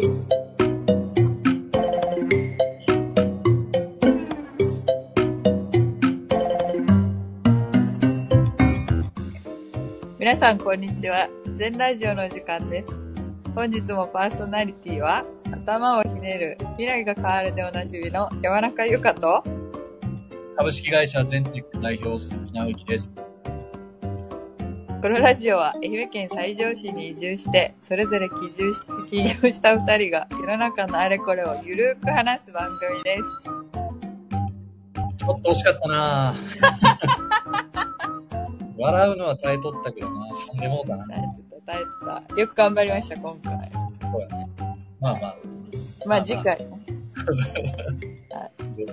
皆さん、こんにちは。全ラジオの時間です。本日もパーソナリティは、頭をひねる、未来が変わるでおなじみの山中由香と、株式会社全テック代表鈴木直之です。このラジオは愛媛県西条市に移住して、それぞれ起業し起業した二人が世の中のあれこれをゆるーく話す番組です。ちょっと惜しかったな 笑うのは耐えとったけどな。噛んでもうたな。耐えてた、耐えてた。よく頑張りました、今回。そうやね。まあまあ、まあ次回も。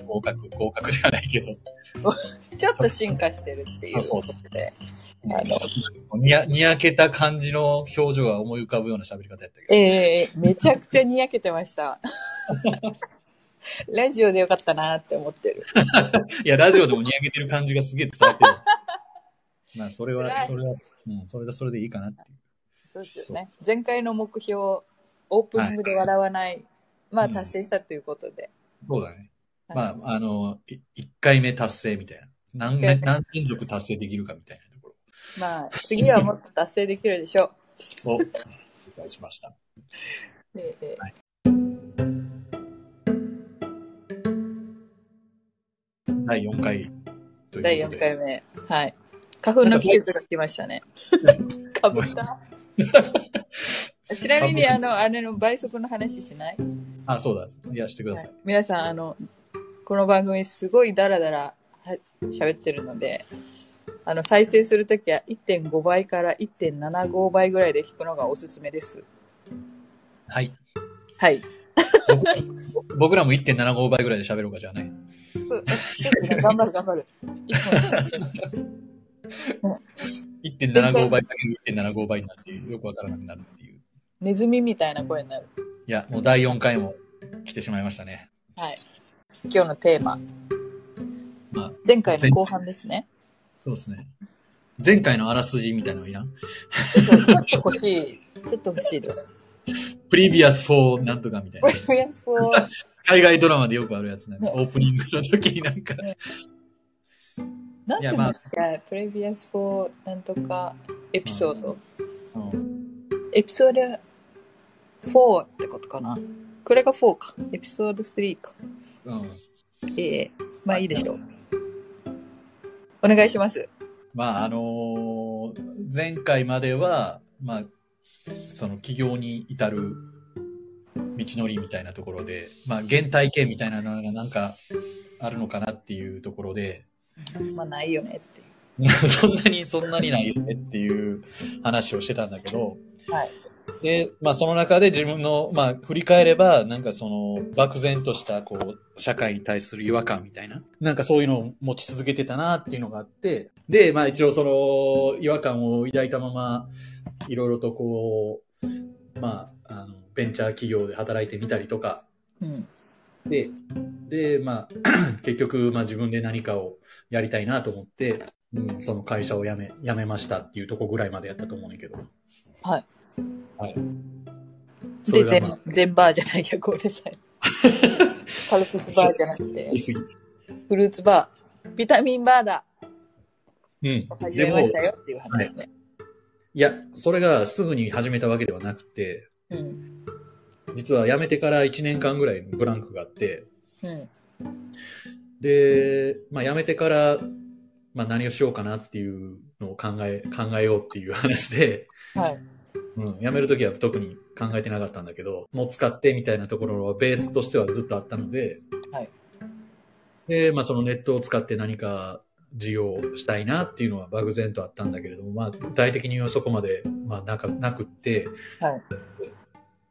合格、合格じゃないけど。ちょっと進化してるっていうあそうことで。ちょあのっとにや、にやけた感じの表情が思い浮かぶような喋り方やったけど。ええめちゃくちゃにやけてました。ラジオでよかったなって思ってる。いや、ラジオでもにやけてる感じがすげえ伝わってる。まあ、それは、それは、うん、それはそれでいいかなっていう。そうですよね。前回の目標、オープニングで笑わない、まあうん達成したということで。そうだね。はいまあ、あの、い一回目達成みたいな。何何連続達成できるかみたいなまあ次はもっと達成できるでしょろを、理解しました。う。ええはい第4回。第4回目。はい。花粉の季節が来ましたね。かぶった？ちなみに、あの、あれの倍速の話しない？あ、そうだ。いや、してください。はい皆さん、あの、この番組すごいダラダラは喋ってるので、あの、再生するときは1.5倍から1.75倍ぐらいで聞くのがおすすめです。はい。はい。僕 僕らも1.75倍ぐらいで喋ろうか、じゃあね。そう 頑張る頑張る。いつも1.75倍かける1.75倍になって、よくわからなくなるっていう。ネズミみたいな声になる。いや、もう第4回も来てしまいましたね。はい。今日のテーマ。まあ、前回の後半ですね。そうですね。前回のあらすじみたいなのいらん？ちょっと欲しい。ちょっと欲しいです。?previous for なんとかみたいな。Previous for 海外ドラマでよくあるやつね。ねオープニングの時になんか。なんていうんですか、Previous for なんとかエピソード。うんエピソード4ってことかな。これが4か。エピソード3か。うんええまあいいでしょう。お願いします。まあ、あのー前回までは、まあ、その起業に至る道のりみたいなところで、まあ、原体験みたいなのがなんかあるのかなっていうところで、まあないよねってい そんなに、そんなにないよねっていう話をしてたんだけど、う。はい。で、まあその中で自分の、まあ振り返れば、なんかその漠然としたこう、社会に対する違和感みたいな、なんかそういうのを持ち続けてたなっていうのがあって、で、まあ一応その違和感を抱いたまま、いろいろとこう、まあ、あの、ベンチャー企業で働いてみたりとか、うん。で、で、まあ、結局、まあ自分で何かをやりたいなと思って、うん、その会社を辞め、辞めましたっていうとこぐらいまでやったと思うんだけど。はい。はい。で、全がまあ、全バーじゃないや、ごめんなさい。カルピスバーじゃなくてフルーツバー。ビタミンバーだ。うん。始めましたよっていう話ね。や、それがすぐに始めたわけではなくて、うん。実は辞めてから1年間ぐらいのブランクがあって、うん。で、まあ辞めてから、まあ何をしようかなっていうのを考え、考えようっていう話で、はい。うん、辞めるときは特に考えてなかったんだけど、もう使ってみたいなところはベースとしてはずっとあったので、はい。で、まあそのネットを使って何か事業をしたいなっていうのは漠然とあったんだけれども、まあ具体的にはそこまで、まあなか、なくって、はい。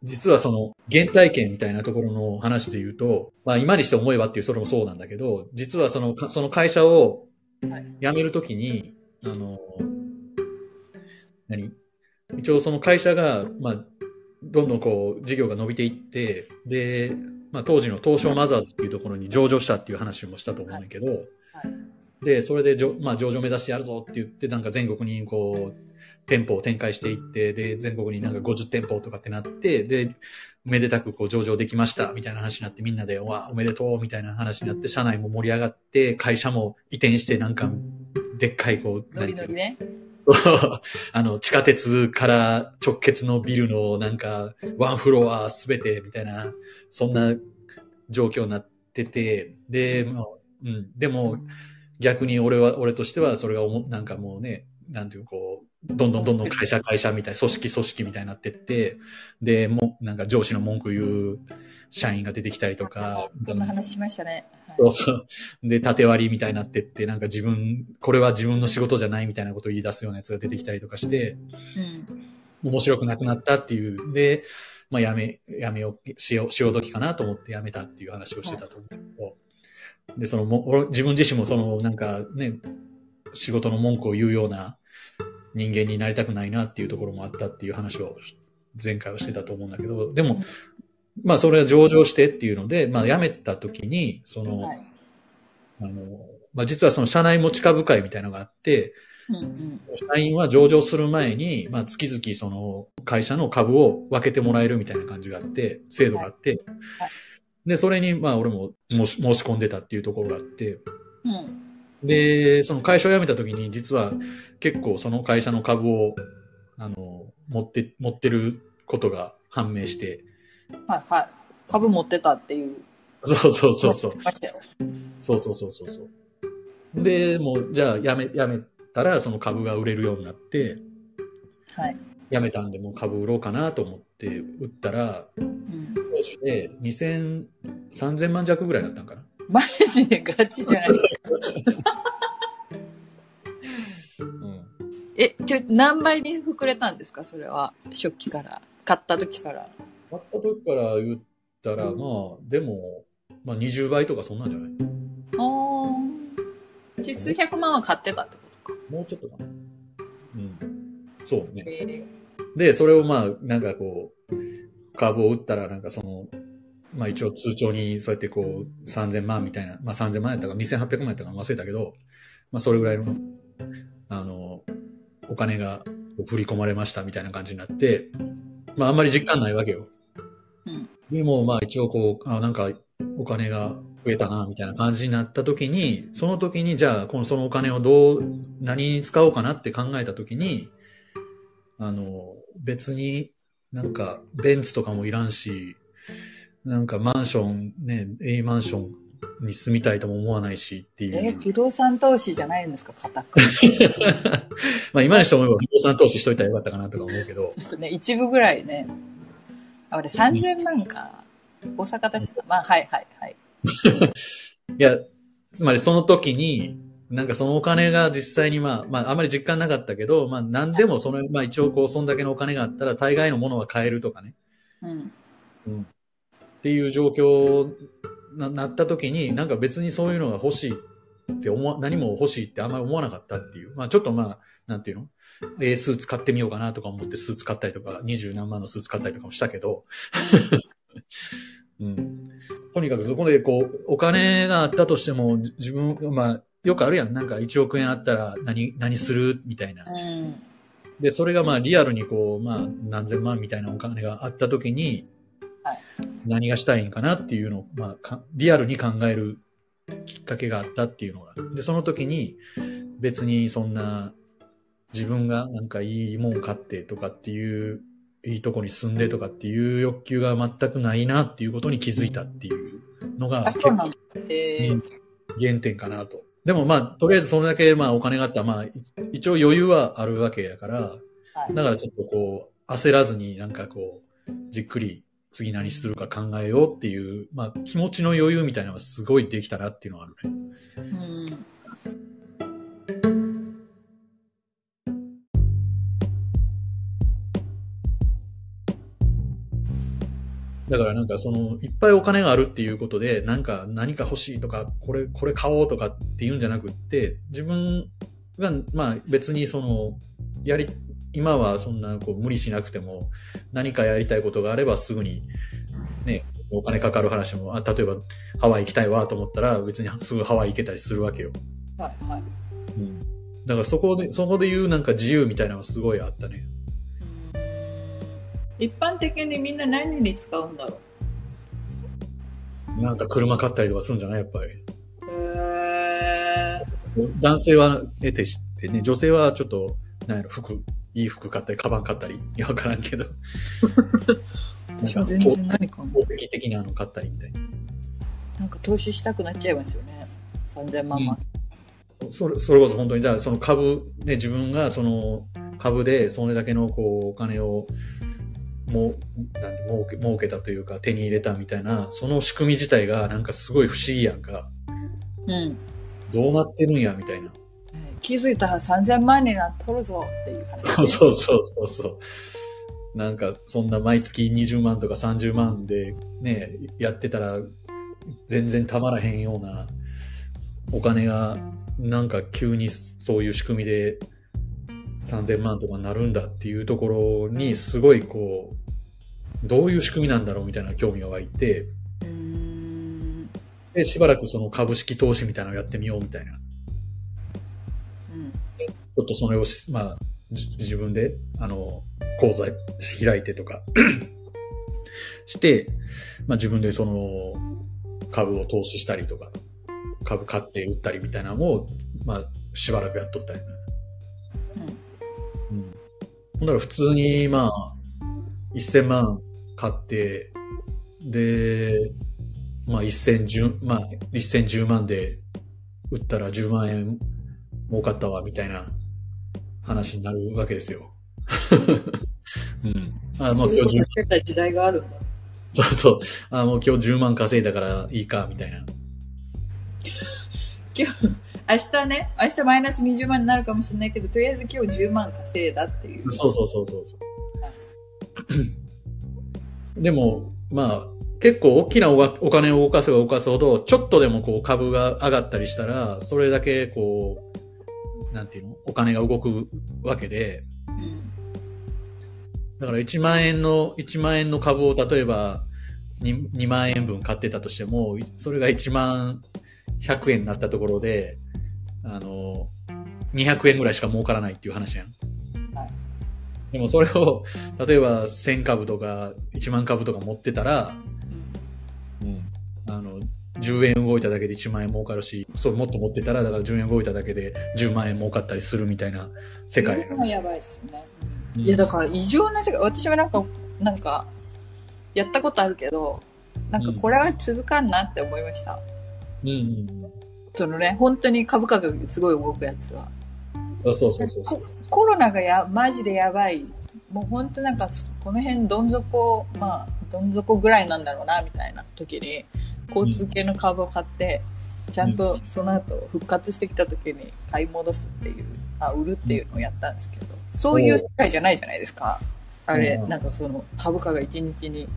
実はその原体験みたいなところの話で言うと、まあ今にして思えばっていうそれもそうなんだけど、実はそのかその会社をはい。辞めるときに、あの、何？一応その会社が、まあ、どんどんこう事業が伸びていって、で、まあ当時の東証マザーズっていうところに上場したっていう話もしたと思うんだけど、で、それでじょ、まあ、上場目指してやるぞって言って、なんか全国にこう、店舗を展開していって、で、全国になんか50店舗とかってなって、で、めでたくこう上場できましたみたいな話になってみんなで、わ、おめでとうみたいな話になって、社内も盛り上がって、会社も移転してなんか、でっかいこう、ノリノリね。あの、地下鉄から直結のビルのなんか、ワンフロアすべてみたいな、そんな状況になってて、で、まあうん、でも逆に俺は、俺としてはそれがおもなんかもうね、なんていうこう、どんどんどんどん会社会社みたいな、組織組織みたいになってって、で、もうなんか上司の文句言う社員が出てきたりとか、そんな話しましたね。はいそうそう。で、縦割りみたいになってって、なんか自分、これは自分の仕事じゃないみたいなことを言い出すようなやつが出てきたりとかして、うん。面白くなくなったっていう。で、まあ、やめ、やめよう、しよう、しよう時かなと思ってやめたっていう話をしてたと思うけど。で、その、も俺自分自身もその、なんかね、仕事の文句を言うような人間になりたくないなっていうところもあったっていう話を前回はしてたと思うんだけど、でも、まあ、それは上場してっていうので、まあ、辞めた時に、その、はい。あの、まあ、実はその社内持ち株会みたいなのがあって、うんうん。社員は上場する前に、まあ、月々その会社の株を分けてもらえるみたいな感じがあって、制度があって、はいで、それに、まあ、俺も申し申し込んでたっていうところがあって、うん。で、その会社を辞めた時に、実は結構その会社の株を、あの、持って、持ってることが判明して、はいはい。株持ってたっていう。そうそうそうそう。そうそうそうそうそう。で、もう、じゃあ、辞め、辞めたら、その株が売れるようになって、はい。辞めたんで、もう株売ろうかなと思って売ったら、うん。当時で2000、3000万弱ぐらいだったんかな。マジでガチじゃないですか。うん。え、ちょ、何倍に膨れたんですか？それは。初期から。買った時から。買った時から言ったら、まあ、でも、まあ20倍とかそんなんじゃない？おー。実数百万は買ってたってことか。もうちょっとかな。うん。そうね。えで、それをまあ、なんかこう、株を売ったら、なんかその、まあ一応通帳にそうやってこう、3000万みたいな、まあ3000万やったか2800万やったか忘れたけど、まあそれぐらいの、あの、お金が振り込まれましたみたいな感じになって、まああんまり実感ないわけよ。うんでもまあ一応こう、あなんかお金が増えたな、みたいな感じになった時に、その時にじゃあこのそのお金をどう、何に使おうかなって考えた時に、あの、別になんかベンツとかもいらんし、なんかマンションね、A マンションに住みたいとも思わないしっていえう。不動産投資じゃないんですか固く。まあ今にして思えば不動産投資しといたらよかったかなとか思うけど、ちょっとね、一部ぐらいね。あ、俺3000万か。大阪だしな。まあ、はいはいはい。いや、つまりその時に、なんかそのお金が実際にまあ、まああまり実感なかったけど、まあ何でもその、まあ一応こう、そんだけのお金があったら大概のものは買えるとかね。うん。うん。っていう状況ななった時に、なんか別にそういうのが欲しいって思わ、何も欲しいってあんまり思わなかったっていう。まあちょっとまあ、なんていうの？?A スーツ買ってみようかなとか思ってスーツ買ったりとか、二十何万のスーツ買ったりとかもしたけど、うん。とにかくそこでこう、お金があったとしても、じ自分、まあ、よくあるやん。なんか1億円あったら何、何するみたいな。うん。で、それがまあリアルにこう、まあ何千万みたいなお金があった時にはい、何がしたいんかなっていうのを、まあか、リアルに考えるきっかけがあったっていうのが。で、その時に別にそんな自分がなんかいいもん買ってとかっていう、いいとこに住んでとかっていう欲求が全くないなっていうことに気づいたっていうのがあ、そうなんだ。えー、原点かなと。でもまあ、とりあえずそれだけまあお金があったらまあ、い一応余裕はあるわけやから、はいだからちょっとこう、焦らずになんかこう、じっくり次何するか考えようっていう、まあ気持ちの余裕みたいなのがすごいできたなっていうのはあるね。うん。だからなんかその、いっぱいお金があるっていうことで、なんか何か欲しいとか、これ、これ買おうとかっていうんじゃなくって、自分が、まあ別にその、やり、今はそんなこう無理しなくても、何かやりたいことがあればすぐに、ね、お金かかる話も、あ例えばハワイ行きたいわと思ったら別にすぐハワイ行けたりするわけよ。はいはい。うん。だからそこで、そこで言うなんか自由みたいなのがすごいあったね。一般的にみんな何に使うんだろなんか車買ったりとかするんじゃない？やっぱり。う。へー。男性は得てしてね、女性はちょっと、なんやろ、服、いい服買ったり、カバン買ったり、いや、わからんけど。私は全然何かも宝石的なの買ったりみたいな。なんか投資したくなっちゃいますよね。3000万万。それ、それこそ本当に、じゃあその株、ね、自分がその株でそれだけのこう、お金を、もう、け、儲けたというか手に入れたみたいな、その仕組み自体がなんかすごい不思議やんか。うん。どうなってるんや、みたいな。気づいたら3000万になっとるぞっていう話。そうそうそうそう。なんか、そんな毎月20万とか30万でね、やってたら、全然たまらへんようなお金が、なんか急にそういう仕組みで3000万とかになるんだっていうところに、すごいこう、どういう仕組みなんだろうみたいな興味が湧いて、うーん。で、しばらくその株式投資みたいなのをやってみようみたいな。うん。ちょっとそれをし、まあ、じ自分で、あの、講座開いてとか して、まあ自分でその株を投資したりとか、株買って売ったりみたいなのを、まあしばらくやっとったりね。うん。うん。ほんだら普通に、まあ、1000万買って、で、まあ1010、まあ1010万で売ったら10万円儲かったわ、みたいな話になるわけですよ。うん。あ、今日10ことやってた時代があるんだ。そうそう。あ、もう今日10万稼いだからいいか、みたいな。今日、明日ね、明日マイナス20万になるかもしれないけど、とりあえず今日10万稼いだっていう。そうそうそうそうそう。でも、まあ、結構大きなお金を動かせば動かすほど、ちょっとでもこう株が上がったりしたら、それだけこう、なんていうのお金が動くわけで、うん。だから1万円の、1万円の株を例えば 2, 2万円分買ってたとしても、それが1万100円になったところで、あの、200円ぐらいしか儲からないっていう話やん。はいでもそれを、例えば1000株とか1万株とか持ってたら、うん、あの、10円動いただけで1万円儲かるし、そうもっと持ってたら、だから10円動いただけで10万円儲かったりするみたいな世界やばいですよね。うんいや、だから異常な世界。私はなんか、なんか、やったことあるけど、なんかこれは続かんなって思いました。うんうんそのね、本当に株価がすごい動くやつは。うん。あそうそうそうそう。ココロナがや、マジでやばい。もう本当なんか、この辺どん底、まあ、どん底ぐらいなんだろうな、みたいな時に、交通系の株を買って、ちゃんとその後復活してきた時に買い戻すっていう、あ、売るっていうのをやったんですけど、そういう世界じゃないじゃないですか。あれ、うんなんかその株価が1日に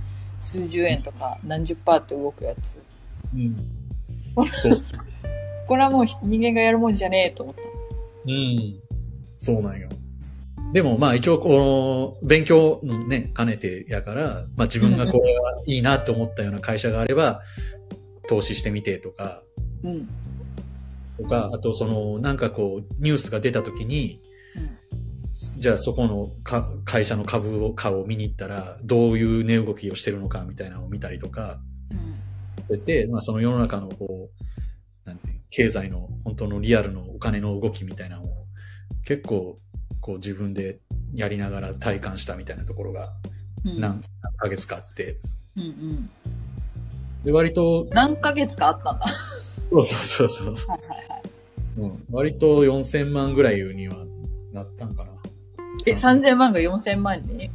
数十円とか何十パーって動くやつ。うん。これはもう人間がやるもんじゃねえと思った。うん。そうなんよ。でもまあ一応この勉強のね、兼ねてやから、まあ自分がこれはいいなって思ったような会社があれば、投資してみてとか、うん。とか、あとそのなんかこうニュースが出た時に、うんじゃあそこのか会社の株を価を見に行ったら、どういう値動きをしてるのかみたいなのを見たりとか、うん。で、まあその世の中のこう、なんていう、経済の本当のリアルのお金の動きみたいなのを結構こう自分でやりながら体感したみたいなところがうん。何何ヶ月かあって、うんうん。で、割と、何ヶ月かあったんだ。そうそうそうそう、はいはいはい。うん、割と4000万ぐらいにはなったんかな。え、3000万が4000万に？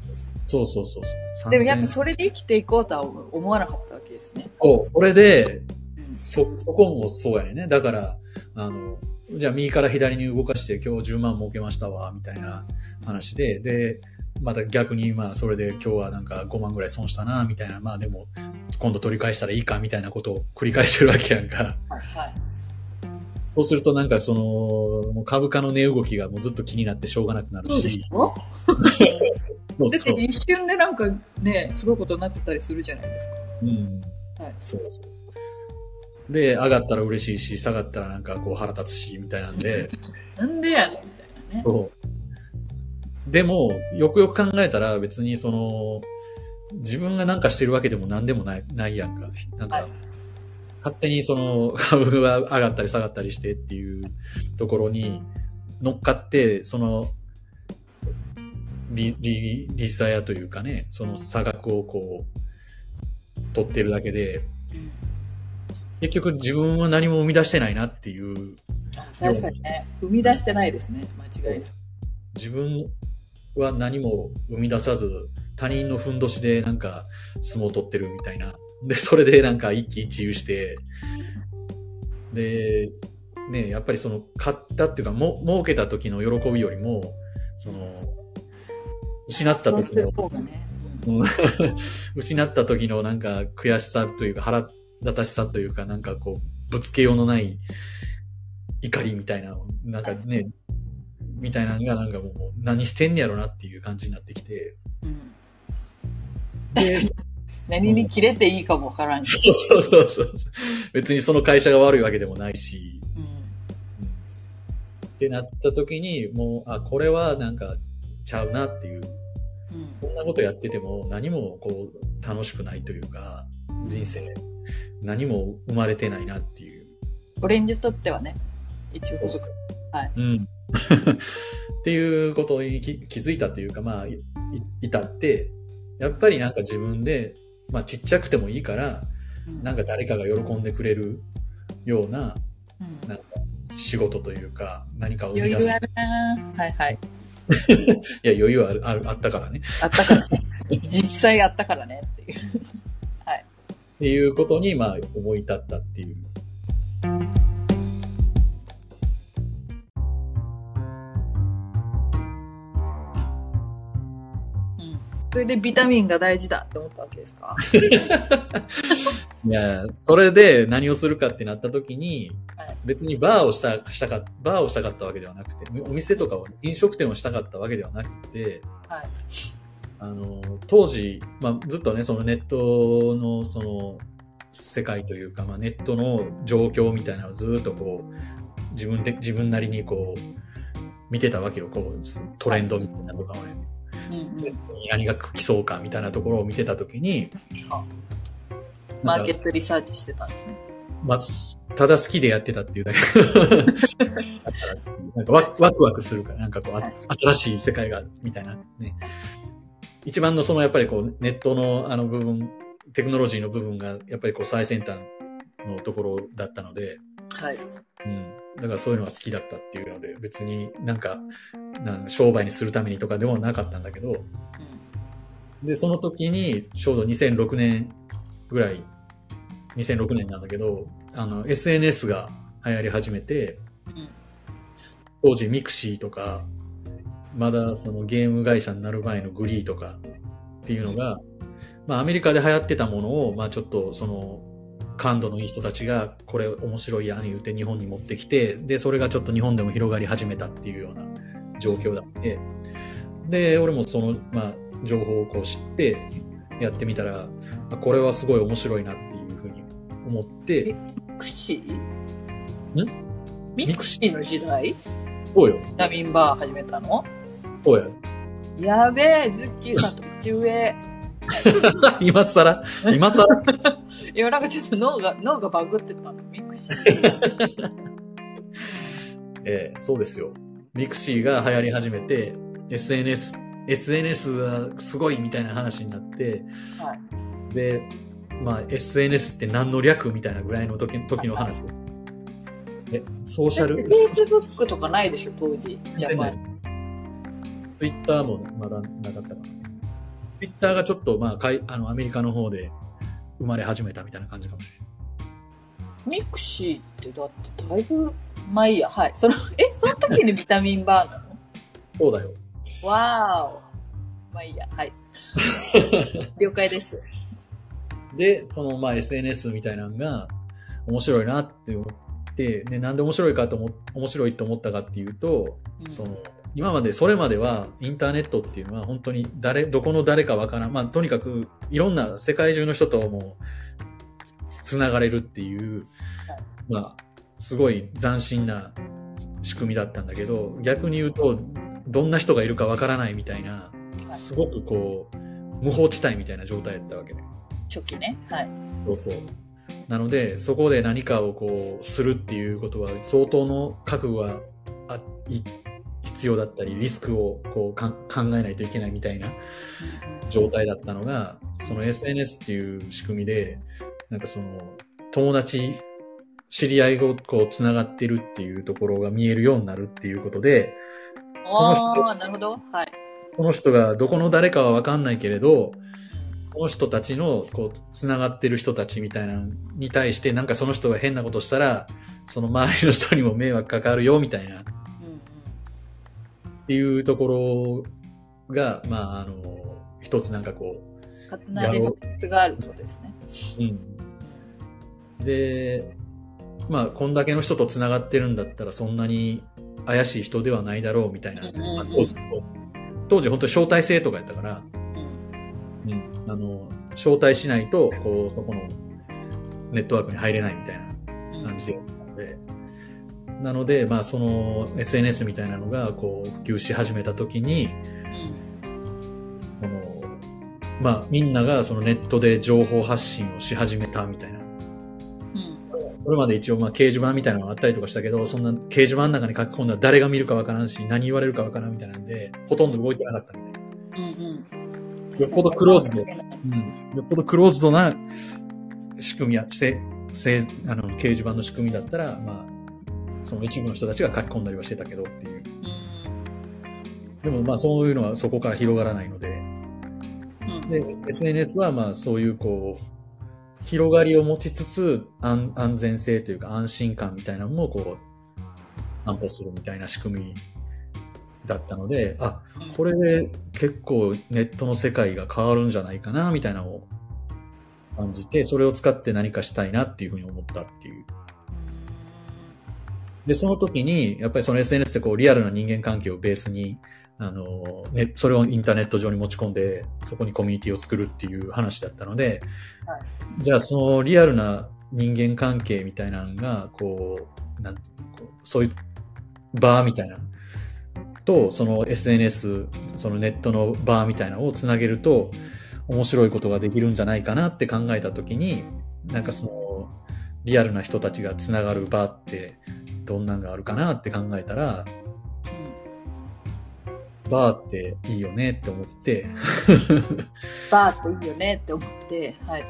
そうそうそうそう。でもやっぱ3000それで生きていこうとは思わなかったわけですね。そう、それで、うんそ、そこもそうやね。だから、あの、じゃあ右から左に動かして今日10万儲けましたわ、みたいな話で、で、また逆にまあそれで今日はなんか5万ぐらい損したな、みたいな、まあでも今度取り返したらいいか、みたいなことを繰り返してるわけやんか。はいはい。そうするとなんかその、株価の値動きがもうずっと気になってしょうがなくなるそうでしそうだって。一瞬でなんかね、すごいことになってたりするじゃないですか。うん。はいそうそうそう。で、上がったら嬉しいし、下がったらなんかこう腹立つし、みたいなんで、なんでやねんみたいなね。そう。でも、よくよく考えたら別にその、自分が何かしてるわけでも何でもない、ないやんか。なんか、はい勝手にその株が上がったり下がったりしてっていうところに乗っかって、その、リ、リ、リザヤというかね、その差額をこう、取ってるだけで、うん結局自分は何も生み出してないなっていう、あ確かにね。生み出してないですね。間違いない。自分は何も生み出さず、他人のふんどしでなんか相撲を取ってるみたいな。で、それでなんか一喜一憂して、で、ね、やっぱりその買ったっていうか、も、儲けた時の喜びよりも、その、失った時の、ね。うん 失った時のなんか悔しさというか腹立たしさというかなんかこうぶつけようのない怒りみたいななんかねみたいなのがなんかもう何してんねやろなっていう感じになってきてうん。で 何に切れていいかもわからんし。そうそうそうそう別にその会社が悪いわけでもないし、うん。うんってなった時にもうあこれはなんかちゃうなっていううん。こんなことやってても何もこう楽しくないというか、人生何も生まれてないなっていう。俺にとってはね、一応補足。うん。っていうことに気気づいたというか、まあ、いい至って、やっぱりなんか自分で、まあちっちゃくてもいいから、うんなんか誰かが喜んでくれるようなうんなんか仕事というか、何かを生み出す。余裕あるなはいはい。いや、余裕ある、ある、あったからね。あったからね。実際あったからねっていう。っていうことに、まあ、思い立ったっていう。うん。それでビタミンが大事だって思ったわけですか？いや、それで何をするかってなった時にはい、別にバーをした、したか、バーをしたかったわけではなくて、お店とかを、飲食店をしたかったわけではなくて、はい。あの、当時、まあ、ずっとね、そのネットの、その、世界というか、まあ、ネットの状況みたいなのをずっとこう、自分で、自分なりにこう、見てたわけよ、こう、トレンドみたいなとかをね、うんうん。何が来そうかみたいなところを見てた時に、あマーケットリサーチしてたんですね。まあ、ただ好きでやってたっていうだけ。だからなんかワワクワクするから、なんかこう、あ新しい世界が、みたいなね。一番のそのやっぱりこう、ネットのあの部分、テクノロジーの部分が、やっぱりこう、最先端のところだったので、はい。うん。だからそういうのが好きだったっていうので、別になんか、なん商売にするためにとかでもなかったんだけど、で、その時に、ちょうど2006年ぐらい、2006年なんだけど、あの、SNS が流行り始めて、うん。当時 mixi とか、まだそのゲーム会社になる前の GREE とかっていうのが、まあアメリカで流行ってたものを、まあちょっとその感度のいい人たちがこれ面白いやん言うて日本に持ってきて、で、それがちょっと日本でも広がり始めたっていうような状況だって、で、俺もその、まあ情報をこう知ってやってみたら、あこれはすごい面白いなっていうふうに思って、 mixi？ん？ mixi の時代？そうよ、ビタミンバー始めたの？そうや。やべえ、ズッキーさんと口上。今更？今更？いや、なんかちょっと脳が、脳がバグってたの。 mixi。ええそうですよ。 mixi が流行り始めて、SNS、SNS がすごいみたいな話になって、はで、まあ SNS って何の略みたいなぐらいの時時の話です。え、ソーシャル？フェイスブックとかないでしょ、当時。 Japan。ツイッターもまだなかったかな。ツイッターがちょっとまあかいあのアメリカの方で生まれ始めたみたいな感じかもしれない。 mixi ってだってだいぶ、まあいいや、はい。その、え、その時にビタミンバーなの？そうだよ。わーお。まあいいや、はい。了解です。で、そのまあ SNS みたいなのが面白いなって思って、で、なんで面白いかと思、面白いと思ったかっていうと、うんその、今まで、それまではインターネットっていうのは本当に誰、どこの誰かわからん。まあとにかくいろんな世界中の人ともつながれるっていう、まあ、すごい斬新な仕組みだったんだけど、逆に言うと、どんな人がいるかわからないみたいな、はいすごくこう、無法地帯みたいな状態だったわけで。初期ね。はい。そうそう。なので、そこで何かをこう、するっていうことは、相当の覚悟があい必要だったり、リスクをこう考えないといけないみたいな状態だったのが、その SNS っていう仕組みで、なんかその、友達、知り合いをこう、つながってるっていうところが見えるようになるっていうことで、その人ああ、なるほど。はい。この人がどこの誰かはわかんないけれど、この人たちの、こう、つながってる人たちみたいなのに対して、なんかその人が変なことしたら、その周りの人にも迷惑かかるよ、みたいな、っうんうん。ていうところが、まあ、あの、一つなんかこ勝手なレファレンスがあるってことですね。う、うん。で、まあ、こんだけの人とつながってるんだったら、そんなに怪しい人ではないだろう、みたいな。当時、当時本当に招待制とかやったから、うん。うん、あの、招待しないと、こう、そこのネットワークに入れないみたいなうん。感じで、でなので、まあ、その SNS みたいなのが、こう、普及し始めた時に、この、まあ、みんながそのネットで情報発信をし始めたみたいな。うん。これまで一応、まあ、掲示板みたいなのがあったりとかしたけど、そんな掲示板の中に書き込んだら誰が見るかわからんし、何言われるかわからんみたいなんで、ほとんど動いてなかったみたいな。うん。うん。よっぽどクローズドうん。よっぽどクローズドな仕組みや、せ、せ、あの、掲示板の仕組みだったら、まあ、その一部の人たちが書き込んだりはしてたけどっていう。うん。でもまあそういうのはそこから広がらないので、うん。で、SNS はまあそういうこう、広がりを持ちつつ、安安全性というか安心感みたいなのもこう、安保するみたいな仕組みだったので、あ、これで結構ネットの世界が変わるんじゃないかな、みたいなのを感じて、それを使って何かしたいなっていうふうに思ったっていう。で、その時に、やっぱりその SNS でこうリアルな人間関係をベースに、あの、ね、それをインターネット上に持ち込んで、そこにコミュニティを作るっていう話だったので、はい。じゃあそのリアルな人間関係みたいなのが、こう、なんそういうバーみたいなのと、その SNS、そのネットのバーみたいなのをつなげると、面白いことができるんじゃないかなって考えたときに、なんかその、リアルな人たちがつながるバーって、どんなんがあるかなって考えたら、バーっていいよねって思って、バーっていいよねって思って、はい。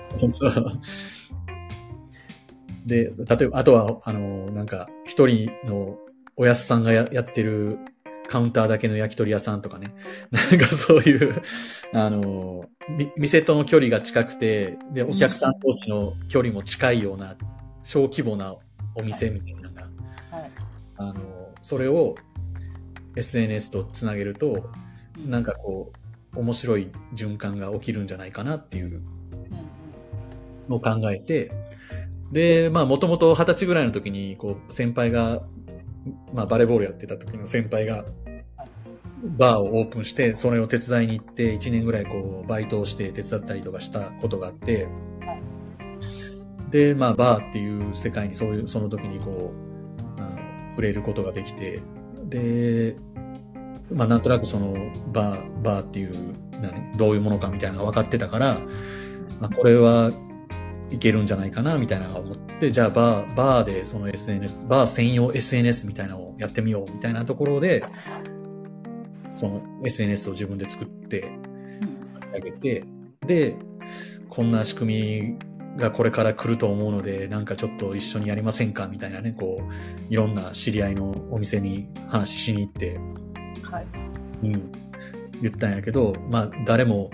で、例えば、あとは、あの、なんか、一人のおやすさんがややってるカウンターだけの焼き鳥屋さんとかね。なんかそういう、あの、み店との距離が近くて、で、お客さん同士の距離も近いような、小規模なお店みたいな。あの、それを SNS とつなげると、うん。なんかこう、面白い循環が起きるんじゃないかなっていうのを考えて、で、まあ、もともと二十歳ぐらいの時に、こう、先輩が、まあ、バレーボールやってた時の先輩が、バーをオープンして、それを手伝いに行って、1年ぐらいこう、バイトをして手伝ったりとかしたことがあってはい、で、まあ、バーっていう世界にそういう、その時にこう、触れることができて、で、まあ、なんとなくその、バー、バーっていう、何どういうものかみたいなのが分かってたから、あこれはいけるんじゃないかな、みたいな思って、じゃあバー、バーでその SNS、バー専用 SNS みたいなのをやってみよう、みたいなところで、その SNS を自分で作ってうん。あげて、で、こんな仕組みがこれから来ると思うので、なんかちょっと一緒にやりませんか？みたいなね、こう、いろんな知り合いのお店に話しに行って、はい。うん、言ったんやけど、まあ、誰も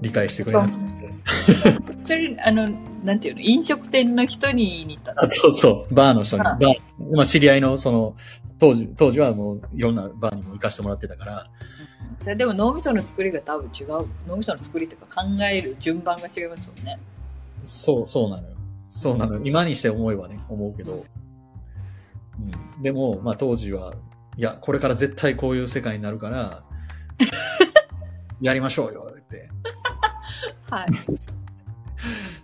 理解してくれなくて。それ、あの、なんていうの、飲食店の人に似たあそうそう、バーの人に、あ。バー、まあ、知り合いの、その、当時、当時はもういろんなバーにも行かせてもらってたから、それでも脳みその作りが多分違う。脳みその作りというか考える順番が違いますもんね。そう、そうなのよ。そうなのよ。今にして思えばね、思うけど。うん。でも、まあ当時は、いや、これから絶対こういう世界になるから、やりましょうよ、って。は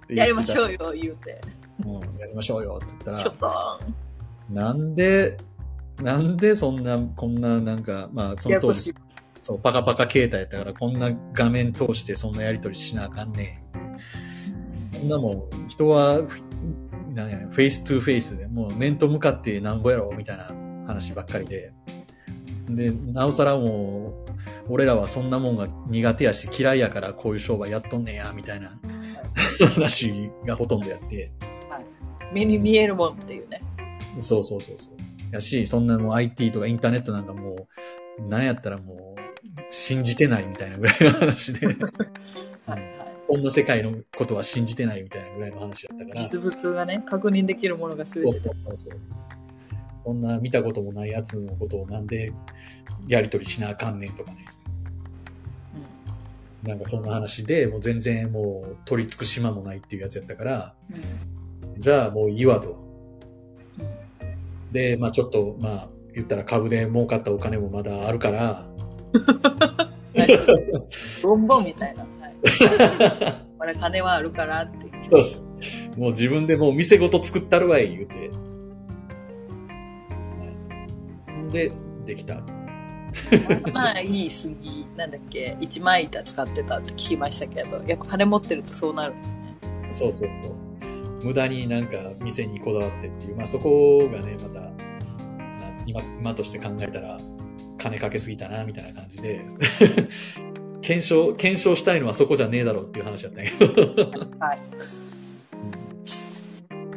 い。やりましょう。うよ、言うて。うん、やりましょうよ、って言ったちょっなんで、なんでそんな、こんな、なんか、まあその当時。そう、パカパカ携帯やったから、こんな画面通してそんなやりとりしなあかんねん。そんなもん、人は、フなんや、 face to face で、もう面と向かってなんぼやろ、みたいな話ばっかりで。で、なおさらもう、俺らはそんなもんが苦手やし嫌いやからこういう商売やっとんねや、みたいな話がほとんどやって。目に見えるもんっていうね。そうそうそうそう。やし、そんなもう IT とかインターネットなんかもう、なんやったらもう、信じてないみたいなぐらいの話で、はいはい。こんな世界のことは信じてないみたいなぐらいの話だったから。実物がね、確認できるものが全てそうそうそうそんな見たこともないやつのことをなんでやりとりしなあかんねんとかね。なんかそんな話で、もう全然もう取り付く島もないっていうやつやったから、うん。うん。じゃあもういいわと。うんで、まあちょっと、まあ言ったら株で儲かったお金もまだあるから、ボンボンみたいな。はい。俺金はあるからって。そうです。もう自分でもう店ごと作ったるわい、言うて。で、できた。まあいい杉、なんだっけ、一枚板使ってたって聞きましたけど、やっぱ金持ってるとそうなるんですね。そうそうそう。無駄になんか店にこだわってっていう、まあそこがね、また、な今、今として考えたら、金かけすぎたな、みたいな感じで、検証、検証したいのはそこじゃねえだろうっていう話だったんやけど。はい。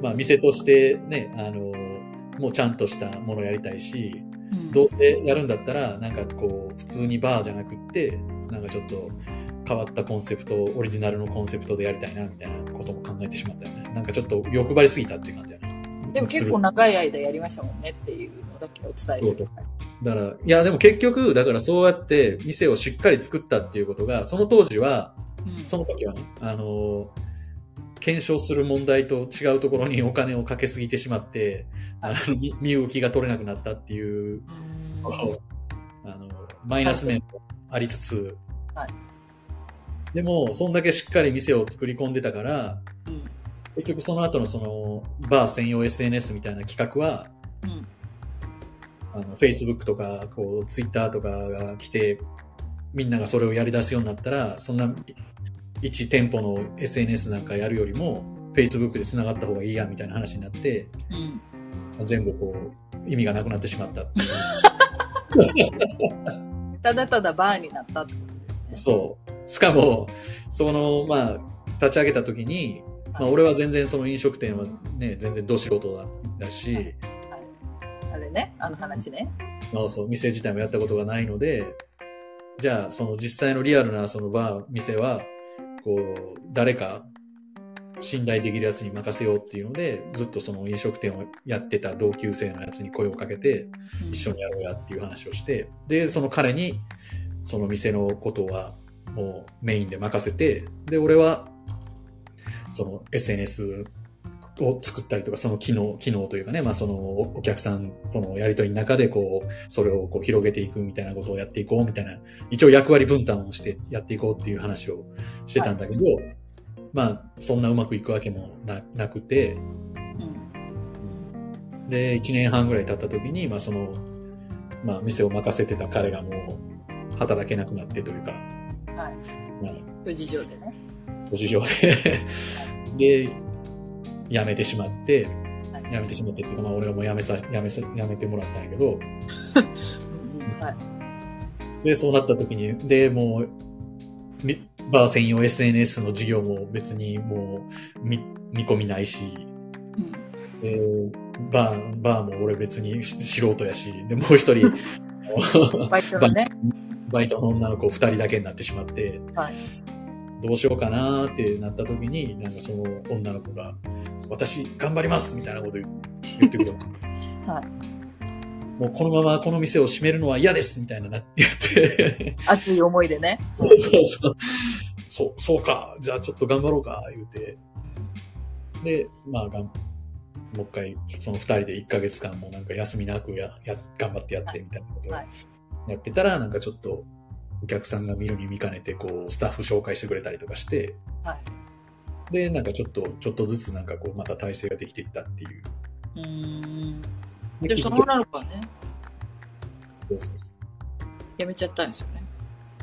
まあ店としてね、あの、もうちゃんとしたものやりたいし、うんどうせやるんだったら、なんかこう、普通にバーじゃなくって、なんかちょっと変わったコンセプト、オリジナルのコンセプトでやりたいな、みたいなことも考えてしまったよね。なんかちょっと欲張りすぎたっていう感。でも結構長い間やりましたもんねっていうのだけお伝えして。だから、いやでも結局、だからそうやって店をしっかり作ったっていうことが、その当時は、うん。その時はね、あの、検証する問題と違うところにお金をかけすぎてしまって、あの身身動きが取れなくなったっていううん。あの、マイナス面もありつつ、はい。でも、そんだけしっかり店を作り込んでたから、うん結局その後のその、バー専用 SNS みたいな企画は、うんあの、Facebook とか、こう、Twitter とかが来て、みんながそれをやり出すようになったら、そんな、一店舗の SNS なんかやるよりも、Facebook で繋がった方がいいや、みたいな話になって、うん全部こう、意味がなくなってしまったっていう。ただただバーになったってことですね。そう。しかも、その、まあ、立ち上げた時に、まあ、俺は全然その飲食店はね、全然ど素人だだし、はい。あれね、あの話ね。まあ、そう、店自体もやったことがないので、じゃあ、その実際のリアルなそのバー、店は、こう、誰か信頼できるやつに任せようっていうので、ずっとその飲食店をやってた同級生のやつに声をかけて、うん。一緒にやろうやっていう話をして、で、その彼に、その店のことはもうメインで任せて、で、俺は、その SNS を作ったりとか、その機能、機能というかね、まあそのおお客さんとのやりとりの中でこう、それをこう広げていくみたいなことをやっていこうみたいな、一応役割分担をしてやっていこうっていう話をしてたんだけど、まあ、そんなうまくいくわけもななくて、うんで、1年半ぐらい経った時に、まあその、まあ店を任せてた彼がもう働けなくなってというか、はい。まあ、事情でね。ご事情で、で、辞めてしまって、はい。辞めてしまってっていうか、まあ俺はもう辞めさ、辞めさ、辞めてもらったんやけど、はい。で、そうなった時に、で、もう、みバー専用 SNS の事業も別にもう見見込みないし、うん。でバー、バーも俺別にし素人やし、で、もう一人、バイトのね。バイトの女の子二人だけになってしまって、はい。どうしようかなーってなった時に、なんかその女の子が、私頑張りますみたいなこと言言ってくる。はい。もうこのままこの店を閉めるのは嫌ですみたいなな言って、熱い思いでね。そうそう。そう、そうか。じゃあちょっと頑張ろうか、言うて。で、まあがん、もう一回、その二人で一ヶ月間もなんか休みなくや、や、頑張ってやってみたいなことをはいやってたら、なんかちょっと、お客さんが見るに見かねて、こう、スタッフ紹介してくれたりとかして、はい。で、なんかちょっと、ちょっとずつなんかこう、また体制ができていったっていう。うーん。でで、その女の子はね、そうそうそう辞めちゃったんですよね。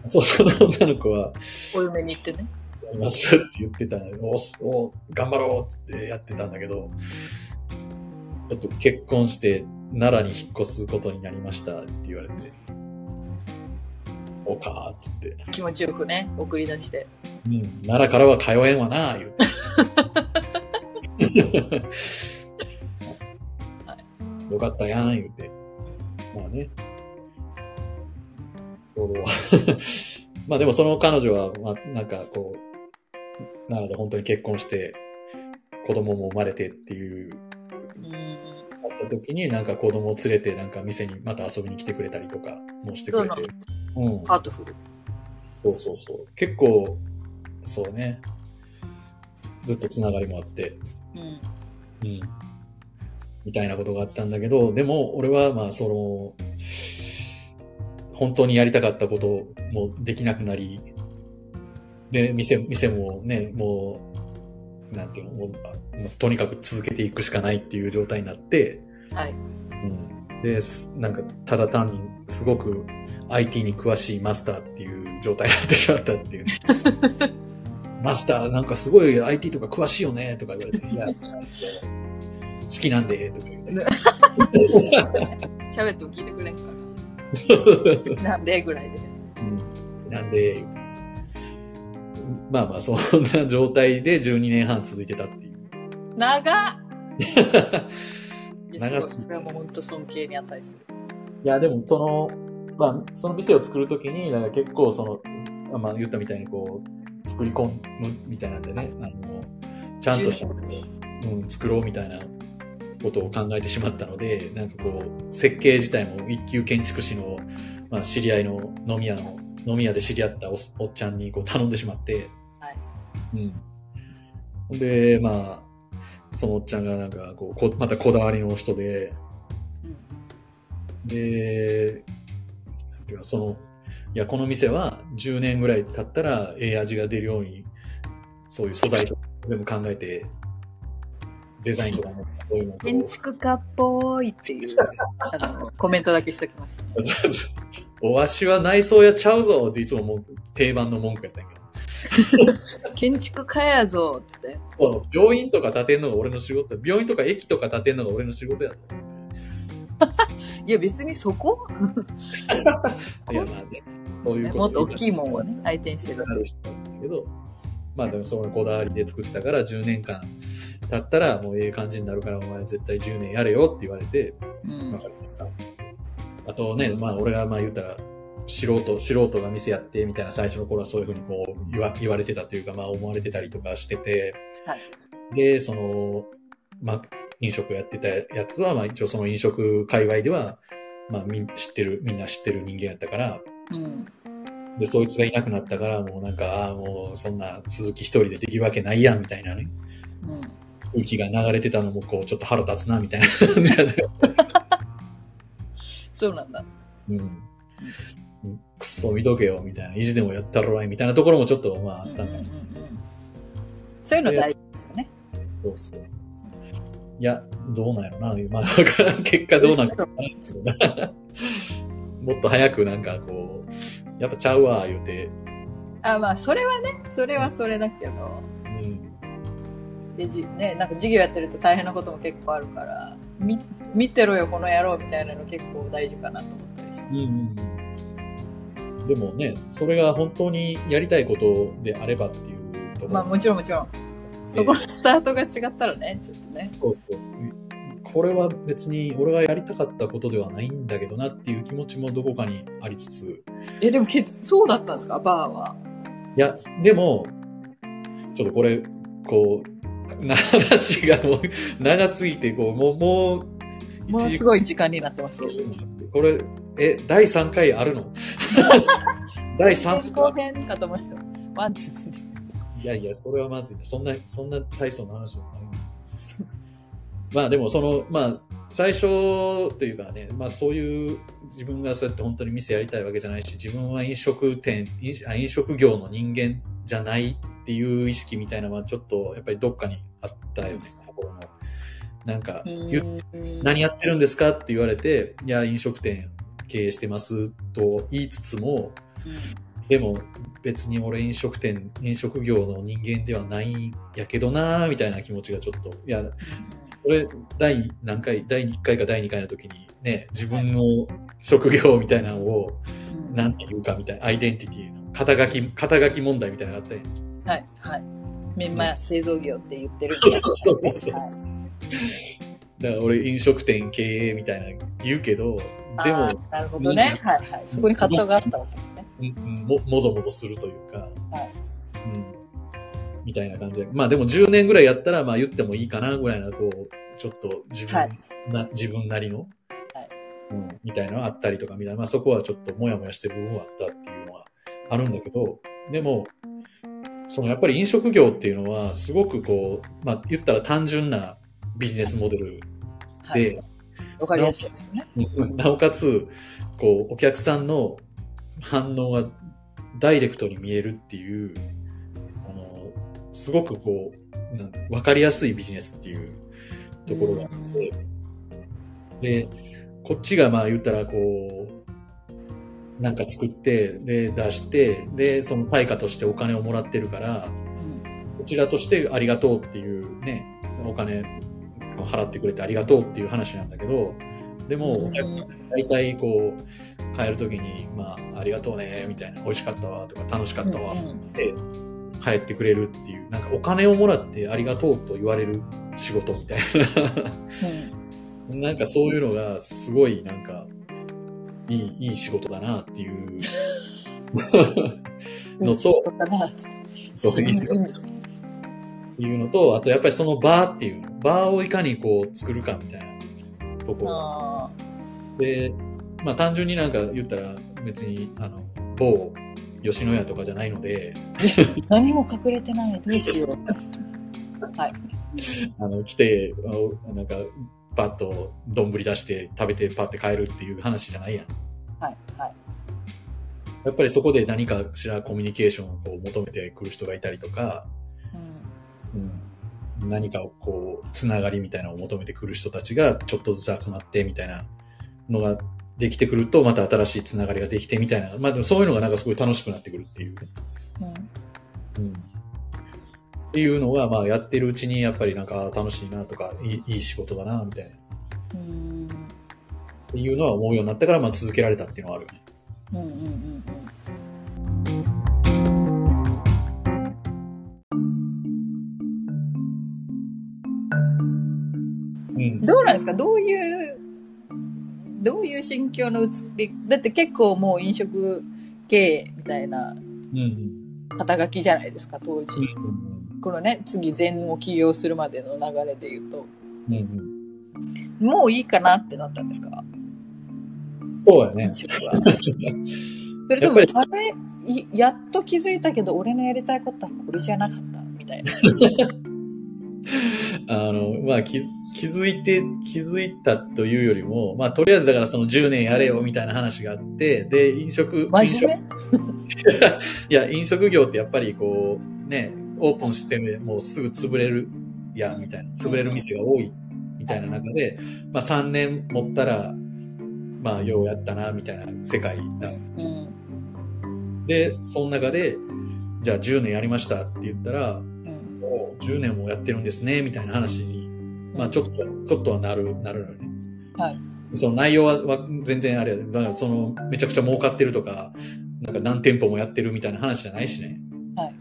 そう、その女の子は、お嫁に行ってね。やりますって言ってたおお頑張ろうってやってたんだけど、ちょっと結婚して奈良に引っ越すことになりましたって言われて、そうかーっつって。気持ちよくね、送り出して。うん、奈良からは通えんわな、言うて。よかったやん、言うて。まあね。そう。まあでもその彼女は、まあなんかこう、奈良で本当に結婚して、子供も生まれてっていう、うん。あった時になんか子供を連れてなんか店にまた遊びに来てくれたりとかもしてくれて。うん。ハートフル。そうそうそう。結構、そうね。ずっとつながりもあって、うん。うん。みたいなことがあったんだけど、でも俺はまあその、本当にやりたかったこともできなくなり、で、店、店もね、もう、なんていうの、もうもうとにかく続けていくしかないっていう状態になって、はい。うん。で、すなんか、ただ単にすごく IT に詳しいマスターっていう状態になってしまったっていう。マスターなんかすごい IT とか詳しいよねとか言われて、いや、好きなんで、とか言うね。喋っても聞いてくれんから。なんでぐらいで。うんなんで、まあまあ、そんな状態で12年半続いてたっていう。長っ 長すぎそれはもう本当尊敬に値する。いや、でも、その、まあ、その店を作るときに、なんか結構、その、まあ、言ったみたいに、こう、作り込むみたいなんでね、あの、ちゃんとした、うん、作ろうみたいなことを考えてしまったので、なんかこう、設計自体も一級建築士の、まあ、知り合いの飲み屋の、飲み屋で知り合ったおっおっちゃんにこう頼んでしまって、はい。うん。で、まあ、そのおっちゃんがなんかこう、こまたこだわりの人で、うんで、なんていうの、その、いや、この店は10年ぐらい経ったら、ええ味が出るように、そういう素材とか全部考えて、デザインとかも、そういうの建築家っぽいっていう、あの、コメントだけしときます、ね。おわしは内装やちゃうぞっていつも定番の文句やったんやけど。建築家やぞ、つって。病院とか建てんのが俺の仕事病院とか駅とか建てんのが俺の仕事やぞ。いや、別にそこ？いや、まあね、そういうこともっと大きいもんをね、相手にしてる。ある人なんだけど、まあでもそのこだわりで作ったから10年間経ったらもうええ感じになるからお前絶対10年やれよって言われて、うんわかりました。あとね、まあ俺がまあ言ったら、素人、素人が店やってみたいな最初の頃はそういうふうにこう言わ言われてたというか、まあ思われてたりとかしてて、はいで、その、まあ飲食やってたやつは、まあ一応その飲食界隈では、まあみん知ってる、みんな知ってる人間やったから、うん。で、そいつがいなくなったから、もうなんか、ああ、もうそんな鈴木一人でできるわけないやん、みたいなね、うん。空気が流れてたのもこうちょっと腹立つな、みたいな そうなんだ。うん。くっそ見とけよ、みたいな。意地でもやったろい、みたいなところもちょっと、まあ、あったんだうんうんうんうんそういうの大事ですよね。そうそうそう。いや、どうなんやろな。まあ、だからん結果どうなんか。もっと早くなんかこう、やっぱちゃうわ、言うて。あ、まあ、それはね、それはそれだけど、うん。で、じ、ね、なんか授業やってると大変なことも結構あるから、み、見てろよ、この野郎みたいなの結構大事かなと思ったりします。うん。でもね、それが本当にやりたいことであればっていうところ。まあ、もちろんもちろん。そこのスタートが違ったらね、ちょっとね。そうそうそう。これは別に俺がやりたかったことではないんだけどなっていう気持ちもどこかにありつつ、え、でもけ、そうだったんですか？バーは。いや、でも、ちょっとこれ、こう、な話がもう長すぎて、こう、もう、もう、ものすごい時間になってますけど。これ、え、第3回あるの？第3後回編かと思うよ。 one、two、threeいやいや、それはまずいな。そんな、そんな大層な話じゃない。まあでもその、まあ最初というかね、まあそういう自分がそうやって本当に店やりたいわけじゃないし、自分は飲食店、飲あ飲食業の人間じゃないっていう意識みたいなのはちょっとやっぱりどっかにあったよね。なんか、何やってるんですかって言われて、いや、飲食店経営してますと言いつつも、でも別に俺飲食店、飲食業の人間ではないんやけどなーみたいな気持ちがちょっと、いや、俺、第何回、第1回か第2回の時にね、自分の職業みたいなのを、うん。なんて言うかみたいな、アイデンティティの、肩書き、肩書き問題みたいなのがあって、はい、はい。みんな製造業って言ってる。そうそうそうそう。はいだから俺飲食店経営みたいな言うけど、でもなるほどね。はい、はい。そこに葛藤があったわけですね。も、もぞもぞするというか、はい。うん、みたいな感じで。まあでも10年ぐらいやったら、まあ言ってもいいかなぐらいな、こう、ちょっと自分、はいな自分なりの、はいうん、みたいなのがあったりとかみたいな、まあそこはちょっともやもやしてる部分はあったっていうのはあるんだけど、でも、そのやっぱり飲食業っていうのは、すごくこう、まあ言ったら単純なビジネスモデルはい。で、わかりやすい。ですね。うん。なおかつ、こう、お客さんの反応がダイレクトに見えるっていう、あの、すごくこう、なんわかりやすいビジネスっていうところがあって、で、こっちがまあ言ったらこう、なんか作って、で、出して、で、その対価としてお金をもらってるから、うん。こちらとしてありがとうっていうね、お金を払ってくれてありがとうっていう話なんだけど、でも、大体こう、帰るときに、まあ、ありがとうね、みたいな、美味しかったわ、とか、楽しかったわ、うんって帰ってくれるっていう、なんかお金をもらってありがとうと言われる仕事みたいうん。な、なんかそういうのがすごいなんか、いい、いい仕事だなっていう。のと、そうだな、つって。そういうのと、あとやっぱりそのバーっていう、バーをいかにこう作るかみたいなところ。あで、まあ単純になんか言ったら別に、あの、某吉野家とかじゃないので、ー 何も隠れてない。どうしよう。はい。あの、来て、なんか、パッと丼出して食べてパッて帰るっていう話じゃないやん。はい。はい。やっぱりそこで何かしらコミュニケーションを求めてくる人がいたりとか、何かをこう、つながりみたいなのを求めてくる人たちがちょっとずつ集まってみたいなのができてくると、また新しいつながりができてみたいな。まあでもそういうのがなんかすごい楽しくなってくるっていう。うんうん。っていうのが、まあやってるうちにやっぱりなんかあ楽しいなとか、いいいい仕事だな、みたいな。っうんていうのは思うようになったから、まあ続けられたっていうのはあるよね。うんうんうんうん。どうなんですか？どういう、どういう心境の移り、だって結構もう飲食経営みたいな。肩書きじゃないですか、当時。うんこのね、次全を起業するまでの流れで言うと。うん。うんもういいかなってなったんですか？うん。そうやね飲。食は。それともあれ、いやっと気づいたけど、俺のやりたいことはこれじゃなかった、みたいな。あの、まあ気づ、気づいて、気づいたというよりも、まあとりあえずだからその10年やれよみたいな話があって、で、飲食、飲食 いや、飲食業ってやっぱりこう、ね、オープンしてもうすぐ潰れるや、みたいな、潰れる店が多い、みたいな中で、まあ3年持ったら、まあようやったな、みたいな世界だ。目うん。で、その中で、じゃあ10年やりましたって言ったら、うん。もう10年もやってるんですね、みたいな話に、まあちょっと、ちょっとはなる、なるのよね。はい。その内容はは全然あれだからその、めちゃくちゃ儲かってるとか、なんか何店舗もやってるみたいな話じゃないしね。はい。